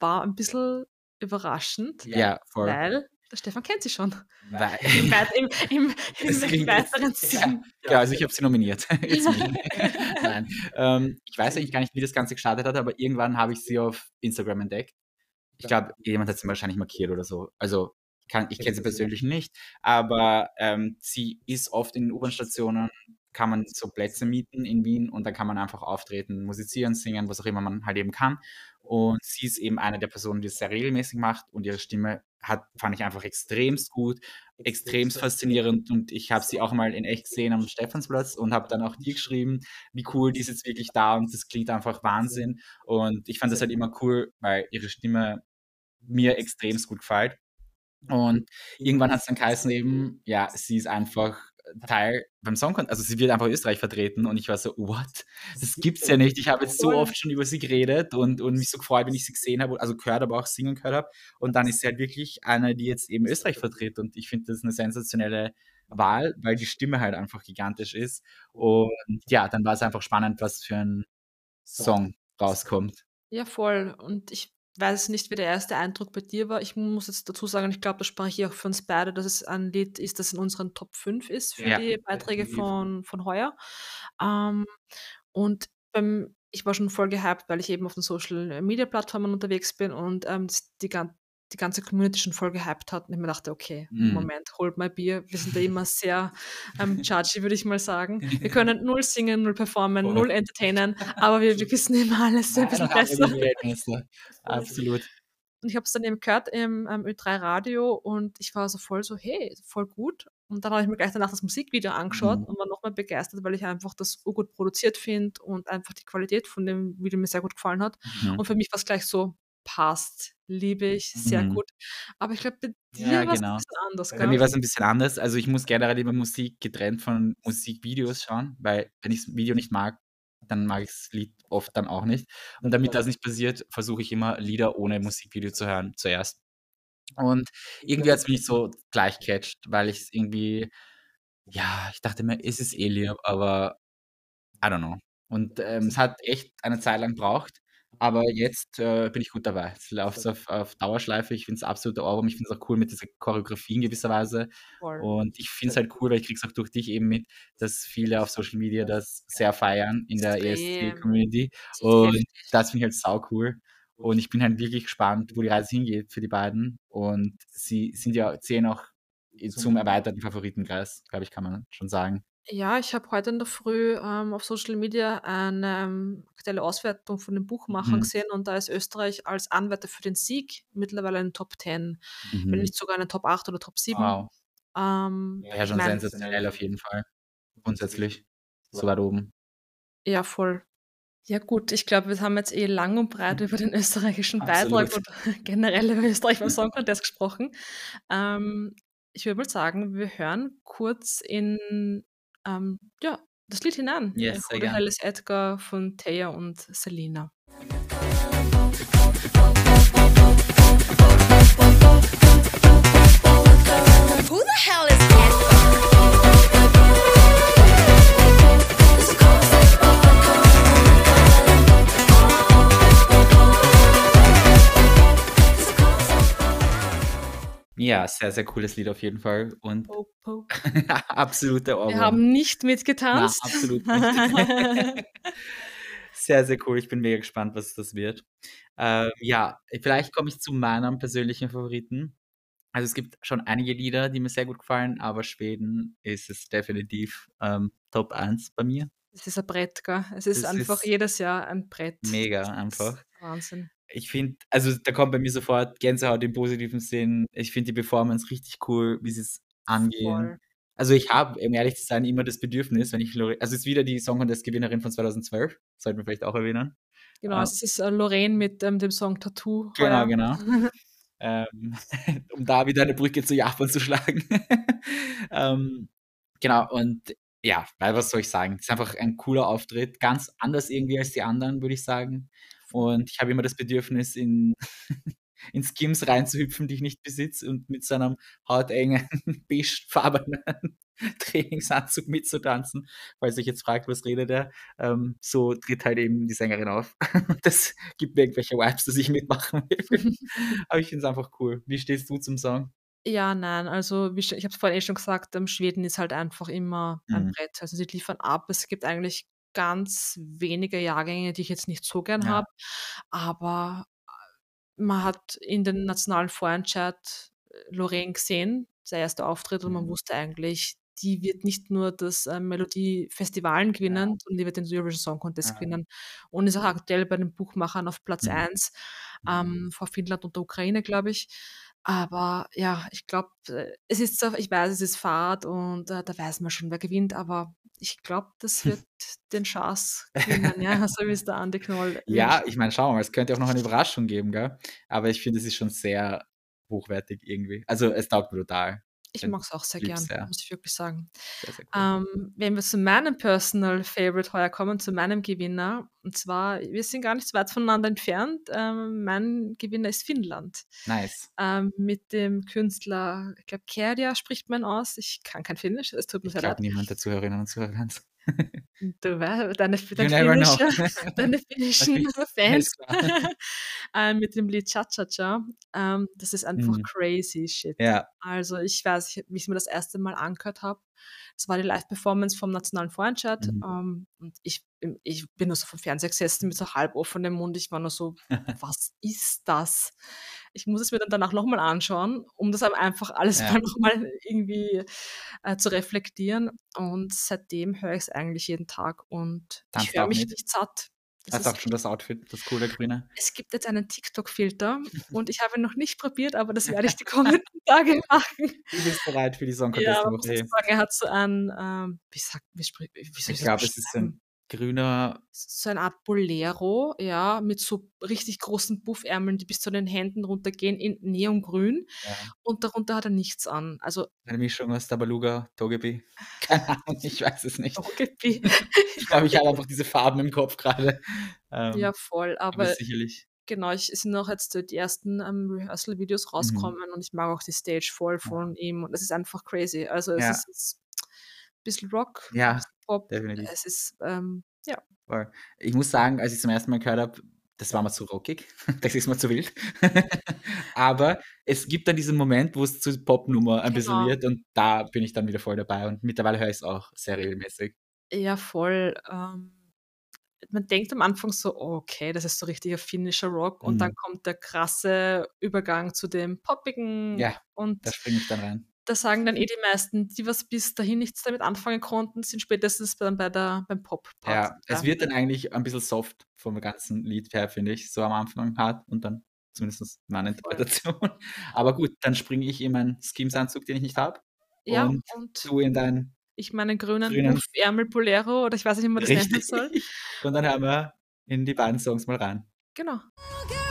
war ein bisschen überraschend, Ja, voll. weil der Stefan kennt sie schon. Weil Im im (laughs) im im weiteren (laughs) ja, Sinn. ja, also ich habe sie nominiert. (laughs) Nein, ähm, ich weiß eigentlich gar nicht, wie das Ganze gestartet hat, aber irgendwann habe ich sie auf Instagram entdeckt. Ich glaube, jemand hat sie wahrscheinlich markiert oder so. Also, kann ich kenne sie persönlich nicht, aber, ähm, sie ist oft in U-Bahn-Stationen kann man so Plätze mieten in Wien und da kann man einfach auftreten, musizieren, singen, was auch immer man halt eben kann. Und sie ist eben eine der Personen, die es sehr regelmäßig macht und ihre Stimme hat fand ich einfach extremst gut, extremst faszinierend und ich habe sie auch mal in echt gesehen am Stephansplatz und habe dann auch dir geschrieben, wie cool, die ist jetzt wirklich da und das klingt einfach Wahnsinn. Und ich fand das halt immer cool, weil ihre Stimme mir extremst gut gefällt. Und irgendwann hat's dann geheißen eben, ja, sie ist einfach Teil beim Song Con also sie wird einfach Österreich vertreten und ich war so: „What? Das gibt's ja nicht.“ Ich habe jetzt so oft schon über sie geredet und und mich so gefreut, wenn ich sie gesehen habe, also gehört, aber auch singen gehört habe. Und dann ist sie halt wirklich eine, die jetzt eben Österreich vertritt und ich finde das 'ne sensationelle Wahl, weil die Stimme halt einfach gigantisch ist. Und ja, dann war's einfach spannend, was für 'n Song rauskommt. Ja, voll. Und ich weiß nicht, wie der erste Eindruck bei dir war. Ich muss jetzt dazu sagen, ich glaube, da spreche ich auch für uns beide, dass es ein Lied ist, das in unseren Top 5 ist für Ja, die Beiträge von von heuer. Ähm, und, ähm, ich war schon voll gehypt, weil ich eben auf den Social-Media-Plattformen unterwegs bin und, ähm, die die ganze Community schon voll gehypt hat und ich mir dachte: „Okay, Mhm. Moment, hold my beer.“ Wir sind da (laughs) immer sehr, ähm, judgy, würde ich mal sagen. (laughs) Wir können null singen, null performen, Voll. null entertainen, aber wir wir wissen immer alles ein bisschen besser. Ergebnisse. (laughs) Absolut. Und ich habe es dann eben gehört im, ähm, Ö3 Radio und ich war so voll so: „Hey, voll gut.“ Und dann habe ich mir gleich danach das Musikvideo angeschaut Mhm. und war noch mal begeistert, weil ich einfach das urgut produziert finde und einfach die Qualität von dem Video mir sehr gut gefallen hat. Mhm. Und für mich war's gleich so: „Passt, liebe ich, sehr Mhm. gut.“ Aber ich glaube, bei Ja, dir war's 'n genau. bisschen anders, Bei mir war's 'n bisschen anders. Also, ich muss generell immer Musik getrennt von Musikvideos schauen, weil wenn ich's Video nicht mag, dann mag ich's Lied oft dann auch nicht. Und damit das nicht passiert, versuche ich immer Lieder ohne Musikvideo zu hören zuerst. Und irgendwie hat's mich so gleich gecatcht, weil ich's irgendwie ja, ich dachte mir: „Es ist eh lieb“, aber I don't know. Und, ähm, es hat echt eine Zeit lang gebraucht, aber jetzt, äh, bin ich gut dabei. Jetzt läuft's auf auf Dauerschleife. Ich finde es absoluter Ohrwurm. Ich finde es auch cool mit dieser Choreografie in gewisser Weise. Voll. Und ich finde es halt cool, weil ich kriege es auch durch dich eben mit, dass viele auf Social Media das sehr feiern in der. ESC-Community. Und das finde ich halt saucool. Und ich bin halt wirklich gespannt, wo die Reise hingeht für die beiden. Und sie sind ja zählen auch zum erweiterten Favoritenkreis, glaube ich, kann man schon sagen. Ja, ich habe heute in der Früh, ähm, auf Social Media eine, ähm, aktuelle Auswertung von den Buchmachern Mhm. gesehen und da ist Österreich als Anwärter für den Sieg mittlerweile in den Top 10, wenn Mhm. nicht sogar in den Top 8 oder Top 7. Wow. Ähm, Ja, ich schon meine sensationell auf jeden Fall. Grundsätzlich. So weit oben. Ja, voll. Ja gut, ich glaube, wir haben jetzt eh lang und breit über den österreichischen Beitrag Absolut. und (laughs) generell über Österreich beim Song Contest gesprochen. Ähm, ich würde mal sagen, wir hören kurz in, ähm, ja, das Lied hinein. Yes, sehr „Who the gern. Hell is Edgar“ von Taya und Selena. Who the hell is Edgar? Ja, sehr, sehr cooles Lied auf jeden Fall und Po, po. (laughs) absoluter Ohrwurm. Wir haben nicht Na, mitgetanzt. absolut nicht. (laughs) Sehr, sehr cool. Ich bin mega gespannt, was das wird. Ähm, ja, vielleicht komme ich zu meinem persönlichen Favoriten. Also, es gibt schon einige Lieder, die mir sehr gut gefallen, aber Schweden ist es definitiv, ähm, Top 1 bei mir. Es ist ein Brett, gell? Es ist Das einfach ist jedes Jahr ein Brett. mega einfach. Wahnsinn. Ich finde also, da kommt bei mir sofort Gänsehaut im positiven Sinn. Ich finde die Performance richtig cool, wie sie's angehen. Voll. Also, ich habe, um ehrlich zu sein, immer das Bedürfnis, wenn ich Lore also, ist wieder die Song Contest Gewinnerin von 2012, sollten wir vielleicht auch erwähnen. Genau, Ähm es ist, äh, Lorraine mit, ähm, dem Song „Tattoo“ Genau, heuer. genau. (laughs) Ähm, (laughs) um da wieder eine Brücke zu Japan zu schlagen. (laughs) Ähm, Genau, und ja, weil was soll ich sagen? Ist einfach ein cooler Auftritt, ganz anders irgendwie als die anderen, würde ich sagen. Und ich habe immer das Bedürfnis, in (laughs) in Skims reinzuhüpfen, die ich nicht besitze und mit so einem hautengen, (laughs) beigefarbenen (laughs) Trainingsanzug mitzutanzen. Falls ihr euch jetzt fragt, was redet er? Ähm, so tritt halt eben die Sängerin auf. Das gibt mir irgendwelche Vibes, dass ich mitmachen will. Aber ich finde es einfach cool. Wie stehst du zum Song? Ja, nein, also ich habe es vorhin eh schon gesagt, Schweden ist halt einfach immer ein Mhm. Brett. Also, sie liefern ab. Es gibt eigentlich ganz wenige Jahrgänge, die ich jetzt nicht so gern Ja. habe, aber, äh, man hat in den nationalen Vorentscheid, äh, Loreen gesehen, der erste Auftritt, und man Mhm. wusste eigentlich, die wird nicht nur das, ähm, Melodiefestivalen Ja. gewinnen, sondern die wird den Eurovision Song Contest Ja. gewinnen und ist auch aktuell bei den Buchmachern auf Platz Mhm. 1, ähm, vor Finnland und der Ukraine, glaube ich. Aber ja, ich glaube, äh, es ist so ich weiß, es ist Fahrt und, äh, da weiß man schon, wer gewinnt, aber ich glaube, das (laughs) wird den Chance gewinnen, ja, so wie's der Andi Knoll Ja, ich meine, schauen wir mal, es könnte auch noch eine Überraschung geben, gell? Aber ich finde, es ist schon sehr hochwertig irgendwie. Also, es taugt mir total. Ich Find mag's auch sehr gern, sehr. muss ich wirklich sagen. Sehr, sehr cool. Ähm, wenn wir zu meinem Personal Favorite heuer kommen, zu meinem Gewinner, und zwar wir sind gar nicht so weit voneinander entfernt. Ähm, mein Gewinner ist Finnland. Nice. Ähm, mit dem Künstler, ich glaube, Käärijä spricht man aus. Ich kann kein Finnisch, es tut mir Ich sehr leid. niemand der Zuhörerinnen und Zuhörer kann's. Du wei deine You dein never know. finnische (laughs) (laughs) deine finnischen (laughs) Fans. Ähm, mit dem Lied „Cha Cha Cha“. Ähm, das ist einfach Mhm. crazy shit. Ja. Also, ich weiß, ich wie ich's mir das erste Mal angehört habe, das war die Live-Performance vom nationalen Vorentscheid, Mhm. ähm, und ich ich bin nur so vorm Fernseher gesessen mit so halb offenem Mund. Ich war nur so: (laughs) „Was ist das?“ Ich muss es mir dann danach noch mal anschauen, um das einfach alles Ja. mal noch mal irgendwie, äh, zu reflektieren. Und seitdem höre ich's eigentlich jeden Tag und Tanzt ich höre mich mit? nicht satt. Das Hast ist auch schon das Outfit, das coole Grüne? Es gibt jetzt einen TikTok-Filter (laughs) und ich habe ihn noch nicht probiert, aber das werde ich die (laughs) kommenden Tage machen. Du bist bereit für die Song Ja, Contest muss Woche. sagen, er hat so ein, ähm, wie sagt wie wie soll Ich ich das glaube, es ist ein grüner So eine Art Bolero, ja, mit so richtig großen Puffärmeln, die bis zu den Händen runtergehen in Neongrün Ja. und darunter hat er nichts an. Also Eine Mischung aus Tabaluga, Togepi. (laughs) Keine Ahnung, ich weiß es nicht. Togepi. (laughs) Ich glaube, ich habe einfach (laughs) diese Farben im Kopf grade. Ähm, Ja, voll, aber aber sicherlich. genau, ich sind auch jetzt die ersten, ähm, Rehearsal-Videos Mhm. rausgekommen und ich mag auch die Stage voll von ihm und es ist einfach crazy. Also, es Ja. ist jetzt bisschen Rock, Ja, Pop. definitiv. Es ist, ähm, ja. Voll. Ich muss sagen, als ich's zum ersten Mal gehört habe, das war mir zu rockig. (laughs) Das ist mir zu wild. (laughs) Aber es gibt dann diesen Moment, wo's zur Popnummer ein bisschen Genau. wird und da bin ich dann wieder voll dabei und mittlerweile höre ich's auch sehr regelmäßig. Ja, voll. Ähm, man denkt am Anfang so: „Oh, okay, das ist so richtiger finnischer Rock“, und dann Mhm. kommt der krasse Übergang zu dem Poppigen Ja, und da springe ich dann rein. Da sagen dann eh die meisten, die was bis dahin nichts damit anfangen konnten, sind spätestens dann bei der beim Pop-Part Ja, es wird dann eigentlich ein bisschen soft vom ganzen Lied her, finde ich, so am Anfang hart und dann zumindest meine Voll. Interpretation. (laughs) Aber gut, dann springe ich in meinen Skims-Anzug, den ich nicht habe, Ja, und und du in deinen ich meinen grünen grünen Puffärmel-Bolero oder ich weiß nicht, wie man das nennen Richtig. soll. Und dann hören wir in die beiden Songs mal rein. Genau. don't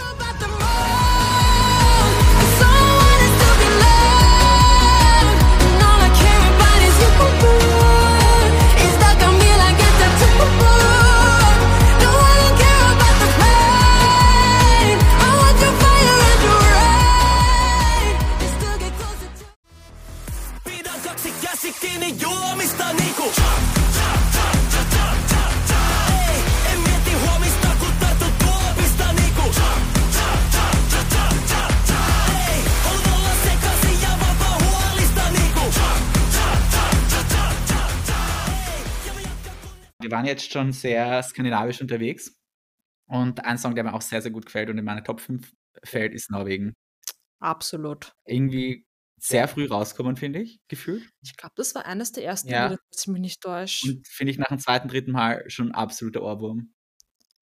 waren jetzt schon sehr skandinavisch unterwegs und ein Song, der mir auch sehr, sehr gut gefällt und in meine Top 5 fällt, ist Norwegen. Absolut. Irgendwie sehr früh rausgekommen, finde ich, gefühlt. Ich glaube, das war eines der ersten Ja. Wenn ich mich nicht täusche. Und finde ich nach dem zweiten, dritten Mal schon absoluter Ohrwurm.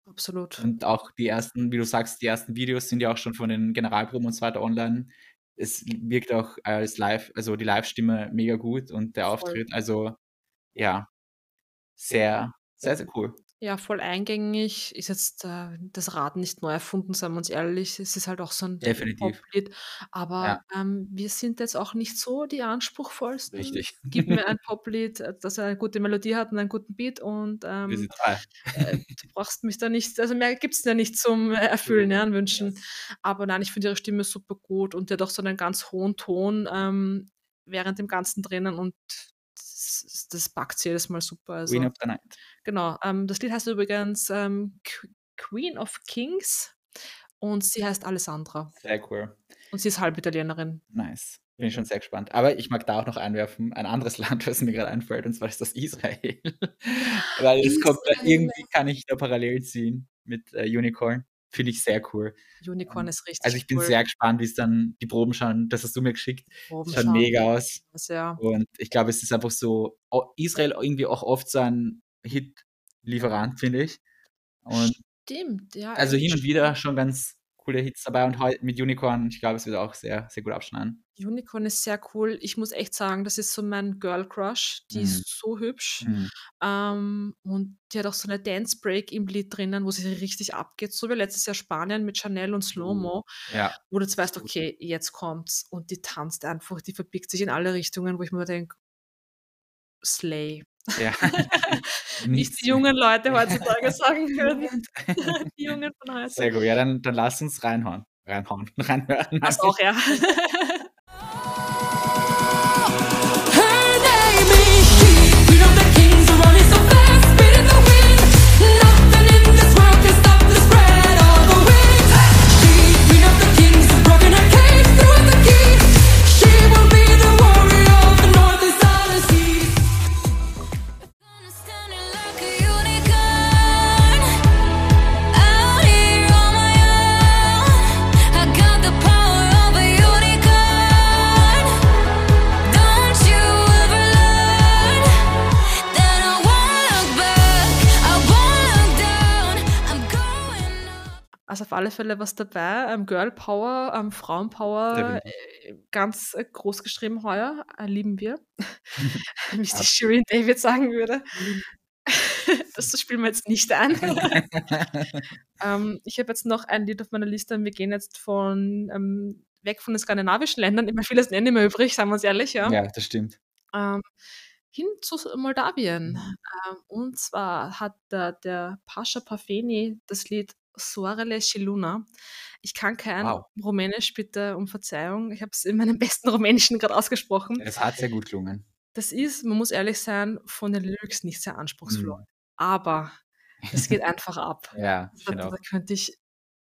Absolut. Und auch die ersten wie du sagst, die ersten Videos sind ja auch schon von den Generalproben und so weiter online. Es wirkt auch als live also die Livestimme mega gut und der Voll. Auftritt, also ja, sehr, sehr, sehr cool. Ja, voll eingängig. Ist jetzt, äh, das Rad nicht neu erfunden, seien wir uns ehrlich. Es ist halt auch so 'n Definitiv. Poplied. Aber, Ja. ähm, wir sind jetzt auch nicht so die anspruchsvollsten. Richtig. Gib mir (laughs) ein Poplied, äh, das eine gute Melodie hat und einen guten Beat und, Wir ähm, sind dabei. äh, du brauchst mich da nicht also, mehr gibt's da nicht zum, äh, (laughs) Erfüllen, ja, an Wünschen. Aber nein, ich finde ihre Stimme super gut und die hat auch so einen ganz hohen Ton, ähm, während dem Ganzen drinnen und das das packt sie jedes Mal super. Also Queen of the Night. Genau, ähm, das Lied heißt übrigens, ähm, Queen of Kings und sie heißt Alessandra Sehr cool. und sie ist Halbitalienerin. Nice. Bin ich schon sehr gespannt. Aber ich mag da auch noch einwerfen, ein anderes (laughs) Land, was mir grad einfällt, und zwar ist das Israel. (laughs) Weil es kommt da irgendwie kann ich da Parallelen ziehen mit, äh, Unicorn. Finde ich sehr cool. Unicorn Ähm, ist richtig also, ich bin cool. sehr gespannt, wie's dann die Proben schauen. Das hast du mir geschickt. Proben schauen. mega aus. Ja. Und ich glaube, es ist einfach so Israel irgendwie auch oft so ein Hit-Lieferant, finde ich. Und Stimmt, ja, also, hin und wieder schon ganz coole Hits dabei und heu mit Unicorn, ich glaube, es wird auch sehr, sehr gut abschneiden. Unicorn ist sehr cool. Ich muss echt sagen, das ist so mein Girl Crush. Die Mhm. ist so hübsch. Mhm. Ähm, und die hat auch so 'ne Dance Break im Lied drinnen, wo sie richtig abgeht, so wie letztes Jahr Spanien mit Chanel und Slow Uh, Mo, ja. wo du jetzt weißt. „Okay, jetzt kommt's.“ Und die tanzt einfach, die verbiegt sich in alle Richtungen, wo ich mir denke: „Slay.“ Ja. (laughs) Nichts die jungen Leute heutzutage (laughs) sagen würden. (laughs) Die Jungen von heute. Sehr gut. Ja, dann dann lass uns reinhauen. Reinhauen, reinhören, Das auch, ja. Auf alle Fälle was dabei, ähm, Girl Power, ähm, Frauenpower, Definitiv. äh, ganz, äh, groß geschrieben heuer, äh, lieben wir. (laughs) (laughs) Wie es die. Shirin David sagen würde. (laughs) Das spielen wir jetzt nicht ein. Ähm, ich habe jetzt noch ein Lied auf meiner Liste und wir gehen jetzt von, ähm weg von den skandinavischen Ländern. Ich meine, vieles nicht mehr übrig, seien wir uns ehrlich, ja. Ja, das stimmt. Ähm, hin zu Moldawien. Ähm, und zwar hat der der Pasha Parfeni das Lied Soarele și Luna. Ich kann kein Wow. Rumänisch, bitte um Verzeihung. Ich habe es in meinem (laughs) besten Rumänischen grad ausgesprochen. Es hat sehr gut gelungen. Das ist, man muss ehrlich sein, von den Lyrics nicht sehr anspruchsvoll. Mhm. Aber (laughs) es geht einfach ab. Ja, Da finde da könnte ich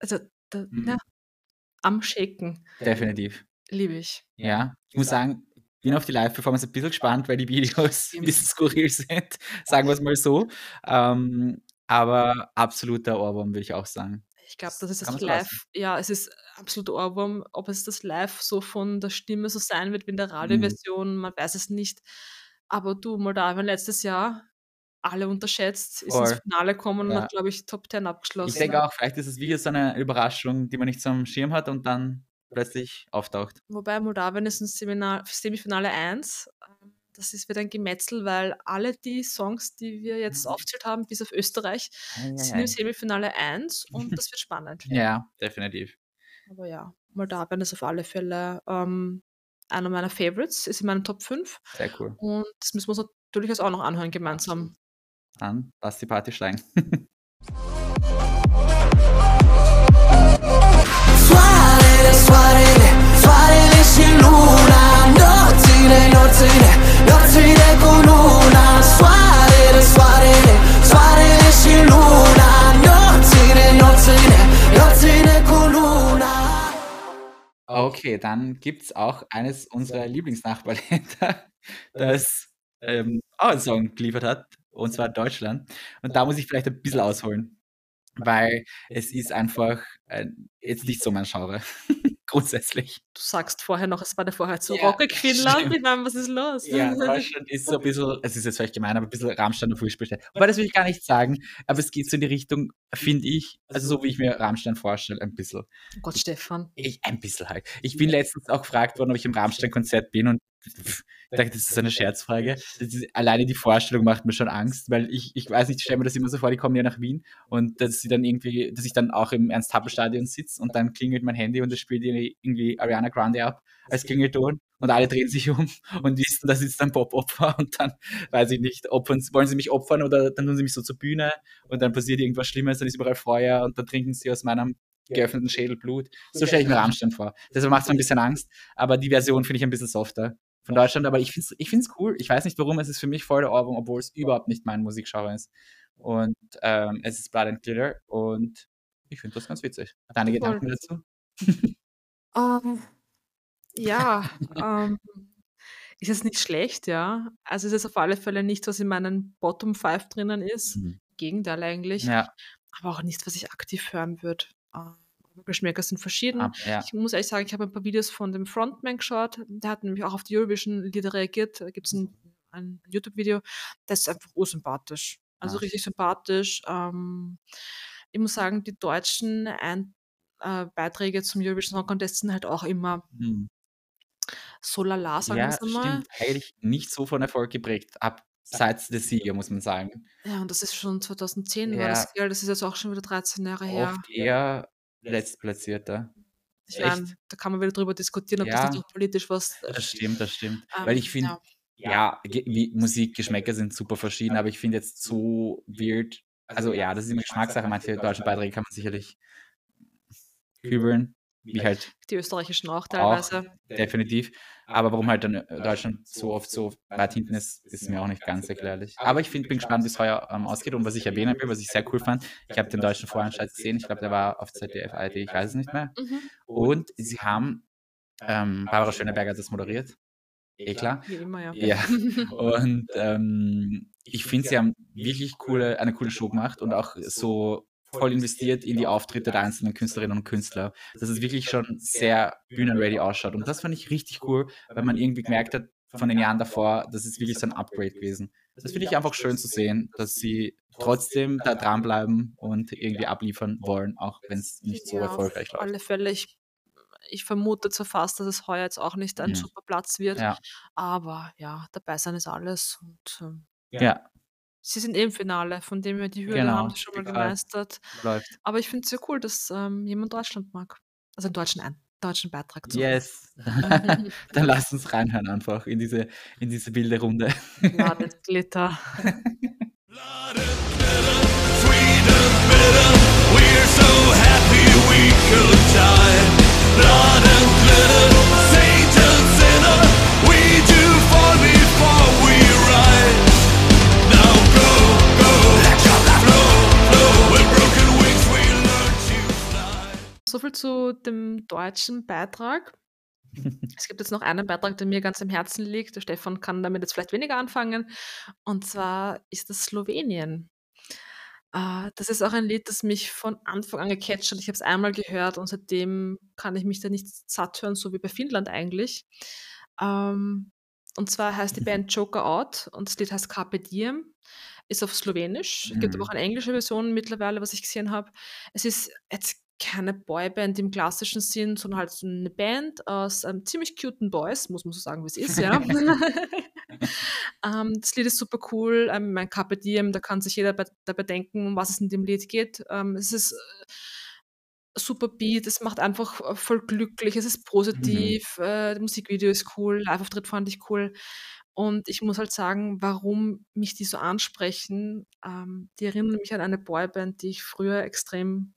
also, da Mhm. ja, am Shaken. Definitiv. Liebe ich. Ja, ich muss sagen, bin auf die Live-Performance ein bisschen gespannt, weil die Videos ein bisschen skurril (laughs) sind, sagen wir's mal so. Ähm, aber absoluter Ohrwurm, würde ich auch sagen. Ich glaube, das ist das man so lassen. Live ja, es ist absoluter Ohrwurm. Ob es das Live so von der Stimme so sein wird wie in der Mhm. Radioversion, man weiß es nicht. Aber du, Moldawien letztes Jahr, alle unterschätzt, ist ins Voll. Finale gekommen und Ja. hat, glaube ich, Top 10 Ich abgeschlossen. denke auch, vielleicht ist es wieder so eine Überraschung, die man nicht so am Schirm hat und dann plötzlich auftaucht. Wobei Moldawien ist Seminar Semifinale 1. Das ist wieder ein Gemetzel, weil alle die Songs, die wir jetzt Mhm. aufgezählt haben, bis auf Österreich, Ei, ei, sind ei. im Semifinale 1 (laughs) und das wird spannend. Ja, definitiv. Aber ja, Moldawien ist auf alle Fälle, ähm, einer meiner Favorites, ist in meinen Top 5 Sehr cool. und das müssen wir uns natürlich jetzt auch noch anhören gemeinsam. Dann lass die Party steigen. (laughs) Soarele, soarele, soarele și luna nopțile, nopțile Okay, dann gibt's auch eines unserer Lieblingsnachbarländer, (laughs) das, ähm, auch einen Song geliefert hat, und zwar Deutschland. Und da muss ich vielleicht ein bisschen ausholen, weil es ist einfach, äh, jetzt nicht so mein Genre, (laughs) grundsätzlich. Du sagst vorher noch, es war dir vorher zu Ja, rockig Finnland. stimmt. Ich meine, was ist los? Ja, (laughs) Deutschland ist so ein bisschen, es ist jetzt vielleicht gemein, aber ein bisschen Rammstein auf Fußball. Wobei, das will ich gar nicht sagen, aber es geht so in die Richtung, finde ich, also so wie ich mir Rammstein vorstelle, ein bisschen. Oh Gott, Stefan. Ich, ein bisschen halt. Ich bin letztens auch gefragt worden, ob ich im Rammstein-Konzert bin und Ich dachte, das ist eine Scherzfrage. Das ist, alleine die Vorstellung macht mir schon Angst, weil ich, ich weiß nicht, ich stelle mir das immer so vor, die kommen ja nach Wien und dass sie dann irgendwie, dass ich dann auch im Ernst-Happel-Stadion sitze und dann klingelt mein Handy und es spielt irgendwie Ariana Grande ab als Klingelton und alle drehen sich um und wissen, das ist ein Pop-Opfer und dann weiß ich nicht, opfern, wollen sie mich opfern oder dann tun sie mich so zur Bühne und dann passiert irgendwas Schlimmes, dann ist überall Feuer und dann trinken sie aus meinem geöffneten Schädel Blut. So stelle ich mir Rammstein vor. Deshalb macht es mir ein bisschen Angst, aber die Version finde ich ein bisschen softer von Deutschland, aber ich finde es ich find's cool. Ich weiß nicht warum, es ist für mich voll der Ohrwurm, obwohl es überhaupt nicht mein Musikgenre ist. Und ähm, es ist Blood and Glitter und ich finde das ganz witzig. Deine Voll. Gedanken dazu? Ähm, ja, (laughs) ähm, ist es nicht schlecht, ja. Also es ist auf alle Fälle nichts, was in meinen Bottom 5 drinnen ist. Mhm. Gegenteil eigentlich. Ja, Aber auch nichts, was ich aktiv hören würde. Ähm, Geschmäcker sind verschieden. ab, ja. Ich muss ehrlich sagen, ich habe ein paar Videos von dem Frontman geschaut. Der hat nämlich auch auf die Eurovision-Lieder reagiert. Da gibt es ein, ein YouTube-Video. Das ist einfach ursympathisch. Also Ah. richtig sympathisch. Ähm, ich muss sagen, die deutschen ein äh, Beiträge zum Eurovision Song Contest sind halt auch immer Hm. so lala, sagen wir Ja, es einmal. stimmt. Eigentlich nicht so von Erfolg geprägt, abseits der Sieger, muss man sagen. Ja, und das ist schon 2010 war Ja. das, gell? Das ist jetzt auch schon wieder 13 Jahre her. Oft eher Letztplatzierter. Ich meine, da kann man wieder drüber diskutieren, ob das Ja. nicht auch politisch was. Das stimmt, das stimmt. Weil Ähm, ich finde, ja. ja, wie Musikgeschmäcker sind super verschieden, aber ich finde jetzt so weird, also ja, das ist immer Geschmackssache, manche deutschen Beiträge kann man sicherlich übeln, wie halt Die österreichischen auch auch, teilweise. definitiv. Aber warum halt dann äh, Deutschland so oft so weit hinten ist, ist mir auch nicht ganz erklärlich. Aber ich find, bin gespannt, wie es heuer ähm, ausgeht und was ich erwähnen will, was ich sehr cool fand. Ich habe den deutschen Vorentscheid gesehen, ich glaube, der war auf ZDF, ARD, ich weiß es nicht mehr. Mhm. Und sie haben, ähm, Barbara Schöneberger hat das moderiert, eh klar. Wie immer, ja. Ja, (laughs) und ähm, ich finde, sie haben wirklich coole, eine coole Show gemacht und auch so voll investiert in die Auftritte der einzelnen Künstlerinnen und Künstler, dass es wirklich schon sehr bühnenready ausschaut. Und das fand ich richtig cool, weil man irgendwie gemerkt hat, von den Jahren davor, das ist wirklich so ein Upgrade gewesen. Das finde ich einfach schön zu sehen, dass sie trotzdem da dranbleiben und irgendwie abliefern wollen, auch wenn es nicht so Ja, erfolgreich auf läuft. alle Fälle. Ich, ich vermute zwar fast, dass es heuer jetzt auch nicht ein Mhm. super Platz wird, Ja, aber ja, dabei sein ist alles. Und ähm, ja, sie sind eh im Finale, von dem her die Hürde Genau, haben sie schon mal total. gemeistert. läuft. Aber ich finde es sehr cool, dass ähm, jemand Deutschland mag. Also einen deutschen, einen deutschen Beitrag zu Yes. (laughs) Dann lass uns reinhören einfach in diese, in diese wilde Runde. And Glitter. (laughs) And glitter, and bitter. Zu dem deutschen Beitrag. (laughs) Es gibt jetzt noch einen Beitrag, der mir ganz am Herzen liegt. Der Stefan kann damit jetzt vielleicht weniger anfangen. Und zwar ist das Slowenien. Äh, das ist auch ein Lied, das mich von Anfang an gecatcht hat. Ich habe es einmal gehört und seitdem kann ich mich da nicht satt hören, so wie bei Finnland eigentlich. Ähm, und zwar heißt die Band (laughs) Joker Out und das Lied heißt Carpe Diem. Ist auf Slowenisch. Es gibt aber Mhm. auch eine englische Version mittlerweile, was ich gesehen habe. Es ist jetzt keine Boyband im klassischen Sinn, sondern halt so eine Band aus ähm, ziemlich cuten Boys, muss man so sagen, wie es ist, ja. (laughs) ähm, das Lied ist super cool. Ähm, mein Carpe Diem, da kann sich jeder bei, dabei denken, um was es in dem Lied geht. Ähm, es ist äh, super Beat, es macht einfach äh, voll glücklich, es ist positiv, äh, das Musikvideo ist cool, Live-Auftritt fand ich cool. Und ich muss halt sagen, warum mich die so ansprechen, ähm, die erinnern mich an eine Boyband, die ich früher extrem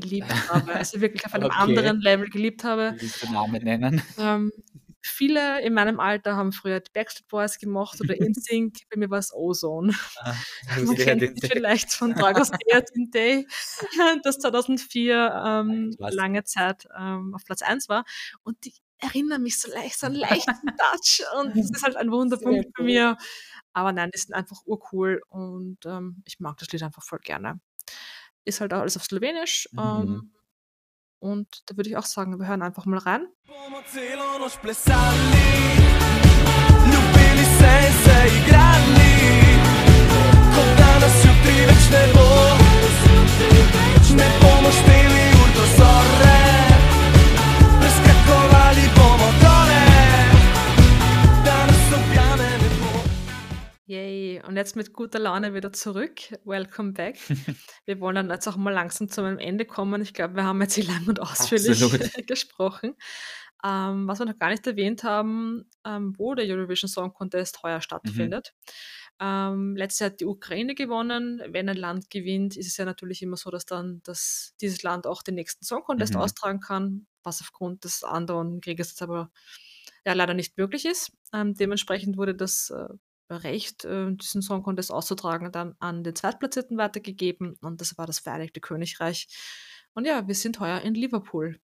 geliebt habe. Also wirklich auf einem (laughs) Okay. anderen Level geliebt habe. Willst du Namen nennen? Ähm, viele in meinem Alter haben früher die Backstreet Boys gemacht oder (laughs) InSync. Bei mir war es Ozone. Ah, (laughs) Man kennt es vielleicht von Dragos Day Day, das 2004 ähm, lange Zeit ähm, auf Platz 1 war. Und die erinnern mich so leicht, so einen leichten Touch. Und das ist halt ein Wunderpunkt bei mir. Aber nein, die sind einfach urcool und ähm, ich mag das Lied einfach voll gerne. Ist halt auch alles auf Slowenisch. Mhm. Ähm, und da würde ich auch sagen, wir hören einfach mal rein. Plesali, und jetzt mit guter Laune wieder zurück. Welcome back. (laughs) Wir wollen dann jetzt auch mal langsam zu einem Ende kommen. Ich glaube, wir haben jetzt hier lang und ausführlich (laughs) gesprochen. Ähm, was wir noch gar nicht erwähnt haben, ähm, wo der Eurovision Song Contest heuer Mhm. stattfindet. Ähm, letztes Jahr hat die Ukraine gewonnen. Wenn ein Land gewinnt, ist es ja natürlich immer so, dass dann dass dieses Land auch den nächsten Song Contest Mhm. austragen kann, was aufgrund des anderen Krieges jetzt aber ja, leider nicht möglich ist. Ähm, dementsprechend wurde das äh, Recht, äh, diesen Song Contest auszutragen, dann an den Zweitplatzierten weitergegeben und das war das Vereinigte Königreich. Und ja, wir sind heuer in Liverpool.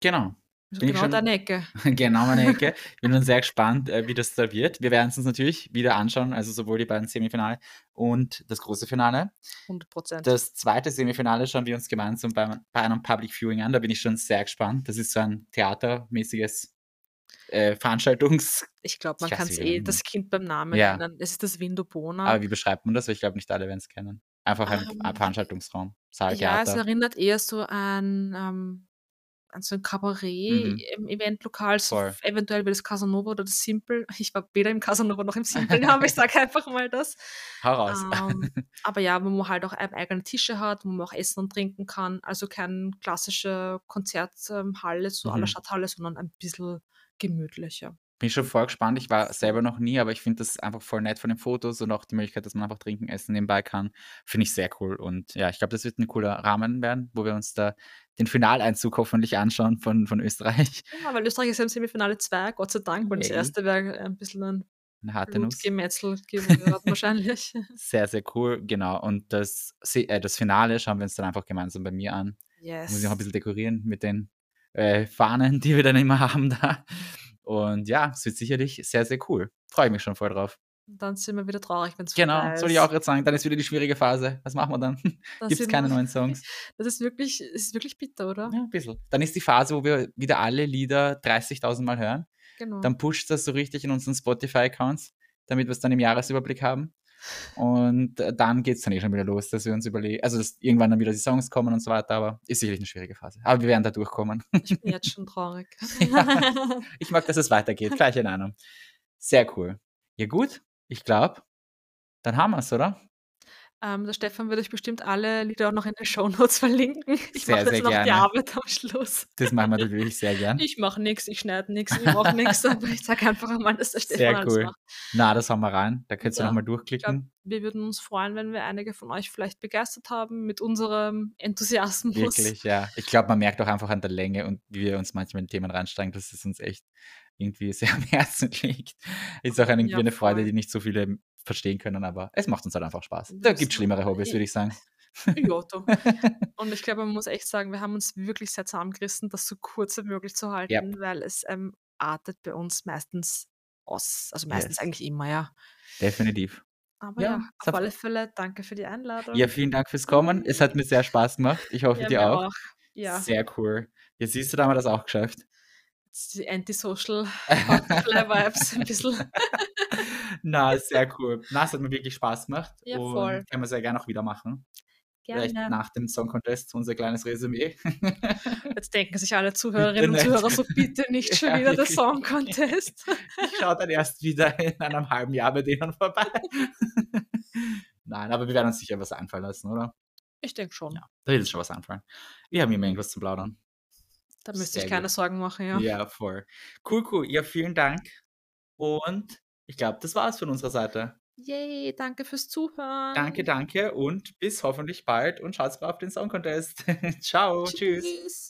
Genau. Also Bin genau schon- deine Ecke. (laughs) genau meine (laughs) Ecke. Ich bin schon sehr gespannt, äh, wie das da wird. Wir werden es uns natürlich wieder anschauen, also sowohl die beiden Semifinale und das große Finale. 100 Prozent. Das zweite Semifinale schauen wir uns gemeinsam bei, bei einem Public Viewing an. Da bin ich schon sehr gespannt. Das ist so ein theatermäßiges äh, Veranstaltungs... (laughs) Ich glaube, man kann es eh das Kind beim Namen Ja. nennen. Es ist das Window Bona. Aber wie beschreibt man das? Weil ich glaube, nicht alle werden es kennen. Einfach ein, ein Ähm, Veranstaltungsraum, Saal, Ja, es Theater. erinnert eher so an, ähm, an so ein Mhm. Kabarett-Eventlokal, so Voll. eventuell wie das Casanova oder das Simple. (laughs) Ich war weder im Casanova noch im Simple, aber ich sage (laughs) einfach mal das. Hau raus. Ähm, aber ja, wo man halt auch eigene Tische hat, wo man auch essen und trinken kann. Also kein klassische Konzerthalle, so Mhm. Stadthalle, sondern ein bisschen gemütlicher. Bin schon voll gespannt. Ich war selber noch nie, aber ich finde das einfach voll nett von den Fotos und auch die Möglichkeit, dass man einfach trinken, essen nebenbei kann. Finde ich sehr cool. Und ja, ich glaube, das wird ein cooler Rahmen werden, wo wir uns da den Finaleinzug hoffentlich anschauen von, von Österreich. (laughs) Ja, weil Österreich ist ja im Semifinale 2, Gott sei Dank, weil das erste wäre ein bisschen ein Eine harte Nuss. Blutgemetzel geworden wahrscheinlich. (laughs) Sehr, sehr cool. Genau. Und das, äh, das Finale schauen wir uns dann einfach gemeinsam bei mir an. Yes. Muss ich noch ein bisschen dekorieren mit den äh, Fahnen, die wir dann immer (laughs) haben da. Und ja, es wird sicherlich sehr, sehr cool. Freue mich schon voll drauf. Dann sind wir wieder traurig, wenn es Genau, vorbei soll ich ist. auch jetzt sagen. Dann ist wieder die schwierige Phase. Was machen wir dann? (laughs) Gibt es keine neuen Songs? (laughs) Das ist wirklich, es ist wirklich bitter, oder? Ja, ein bisschen. Dann ist die Phase, wo wir wieder alle Lieder 30.000 Mal hören. Genau. Dann pusht das so richtig in unseren Spotify-Accounts, damit wir es dann im Jahresüberblick haben. Und dann geht es dann eh schon wieder los, dass wir uns überlegen, also dass irgendwann dann wieder die Songs kommen und so weiter, aber ist sicherlich eine schwierige Phase. Aber wir werden da durchkommen. Ich bin jetzt schon traurig. (laughs) Ja. Ich mag, dass es weitergeht. Gleiche Meinung. Sehr cool. Ja, gut. Ich glaube, dann haben wir es, oder? Ähm, der Stefan wird euch bestimmt alle Lieder auch noch in den Shownotes (laughs) verlinken. Ich mache sehr jetzt noch die gerne. Arbeit am Schluss. Das machen wir natürlich sehr gern. Ich mache nichts, ich schneide nichts, ich mache nichts, (laughs) aber ich sage einfach einmal, dass der Stefan Sehr alles cool. macht. Na, das haben wir rein. Da könnt ihr Ja, nochmal durchklicken. wir würden uns freuen, wenn wir einige von euch vielleicht begeistert haben mit unserem Enthusiasmus. Wirklich, ja. Ich glaube, man merkt auch einfach an der Länge und wie wir uns manchmal in Themen reinsteigen, dass es uns echt irgendwie sehr am Herzen (laughs) liegt. Ist auch irgendwie Ja, eine Freude, die nicht so viele verstehen können, aber es macht uns halt einfach Spaß. Da gibt es schlimmere Hobbys, würde ich sagen. (laughs) Ja. (laughs) Und ich glaube, man muss echt sagen, wir haben uns wirklich sehr zusammengerissen, das so kurz wie möglich zu halten, weil es ähm, artet bei uns meistens aus. Also meistens Yes. eigentlich immer, ja. Definitiv. Aber Ja, ja, auf alle Fälle danke für die Einladung. Ja, vielen Dank fürs Kommen. Es hat mir sehr Spaß gemacht. Ich hoffe, Ja, dir mir auch. Ja, Sehr cool. Jetzt siehst du, da haben wir das auch geschafft. Antisocial (laughs) Butterfly-Vibes ein bisschen. (laughs) Na, sehr cool. Na, es hat mir wirklich Spaß gemacht. Ja, und voll. Können wir sehr gerne auch wieder machen. Vielleicht Gerne. nach dem Song Contest unser kleines Resümee. (laughs) Jetzt denken sich alle Zuhörerinnen und nicht. Zuhörer so, bitte nicht schon Ja, wieder der. Song Contest. Ich schaue dann erst wieder in einem halben Jahr bei denen vorbei. Nein, aber wir werden uns sicher was einfallen lassen, oder? Ich denke schon. Ja, da wird uns schon was einfallen. Wir haben immer irgendwas zu plaudern. Da müsste Sehr ich keine gut. Sorgen machen, ja. Ja. voll. Cool, cool. Ja, vielen Dank. Und ich glaube, das war's von unserer Seite. Yay, danke fürs Zuhören. Danke, danke und bis hoffentlich bald und schaut mal auf den Song Contest. (laughs) Ciao, tschüss. Tschüss.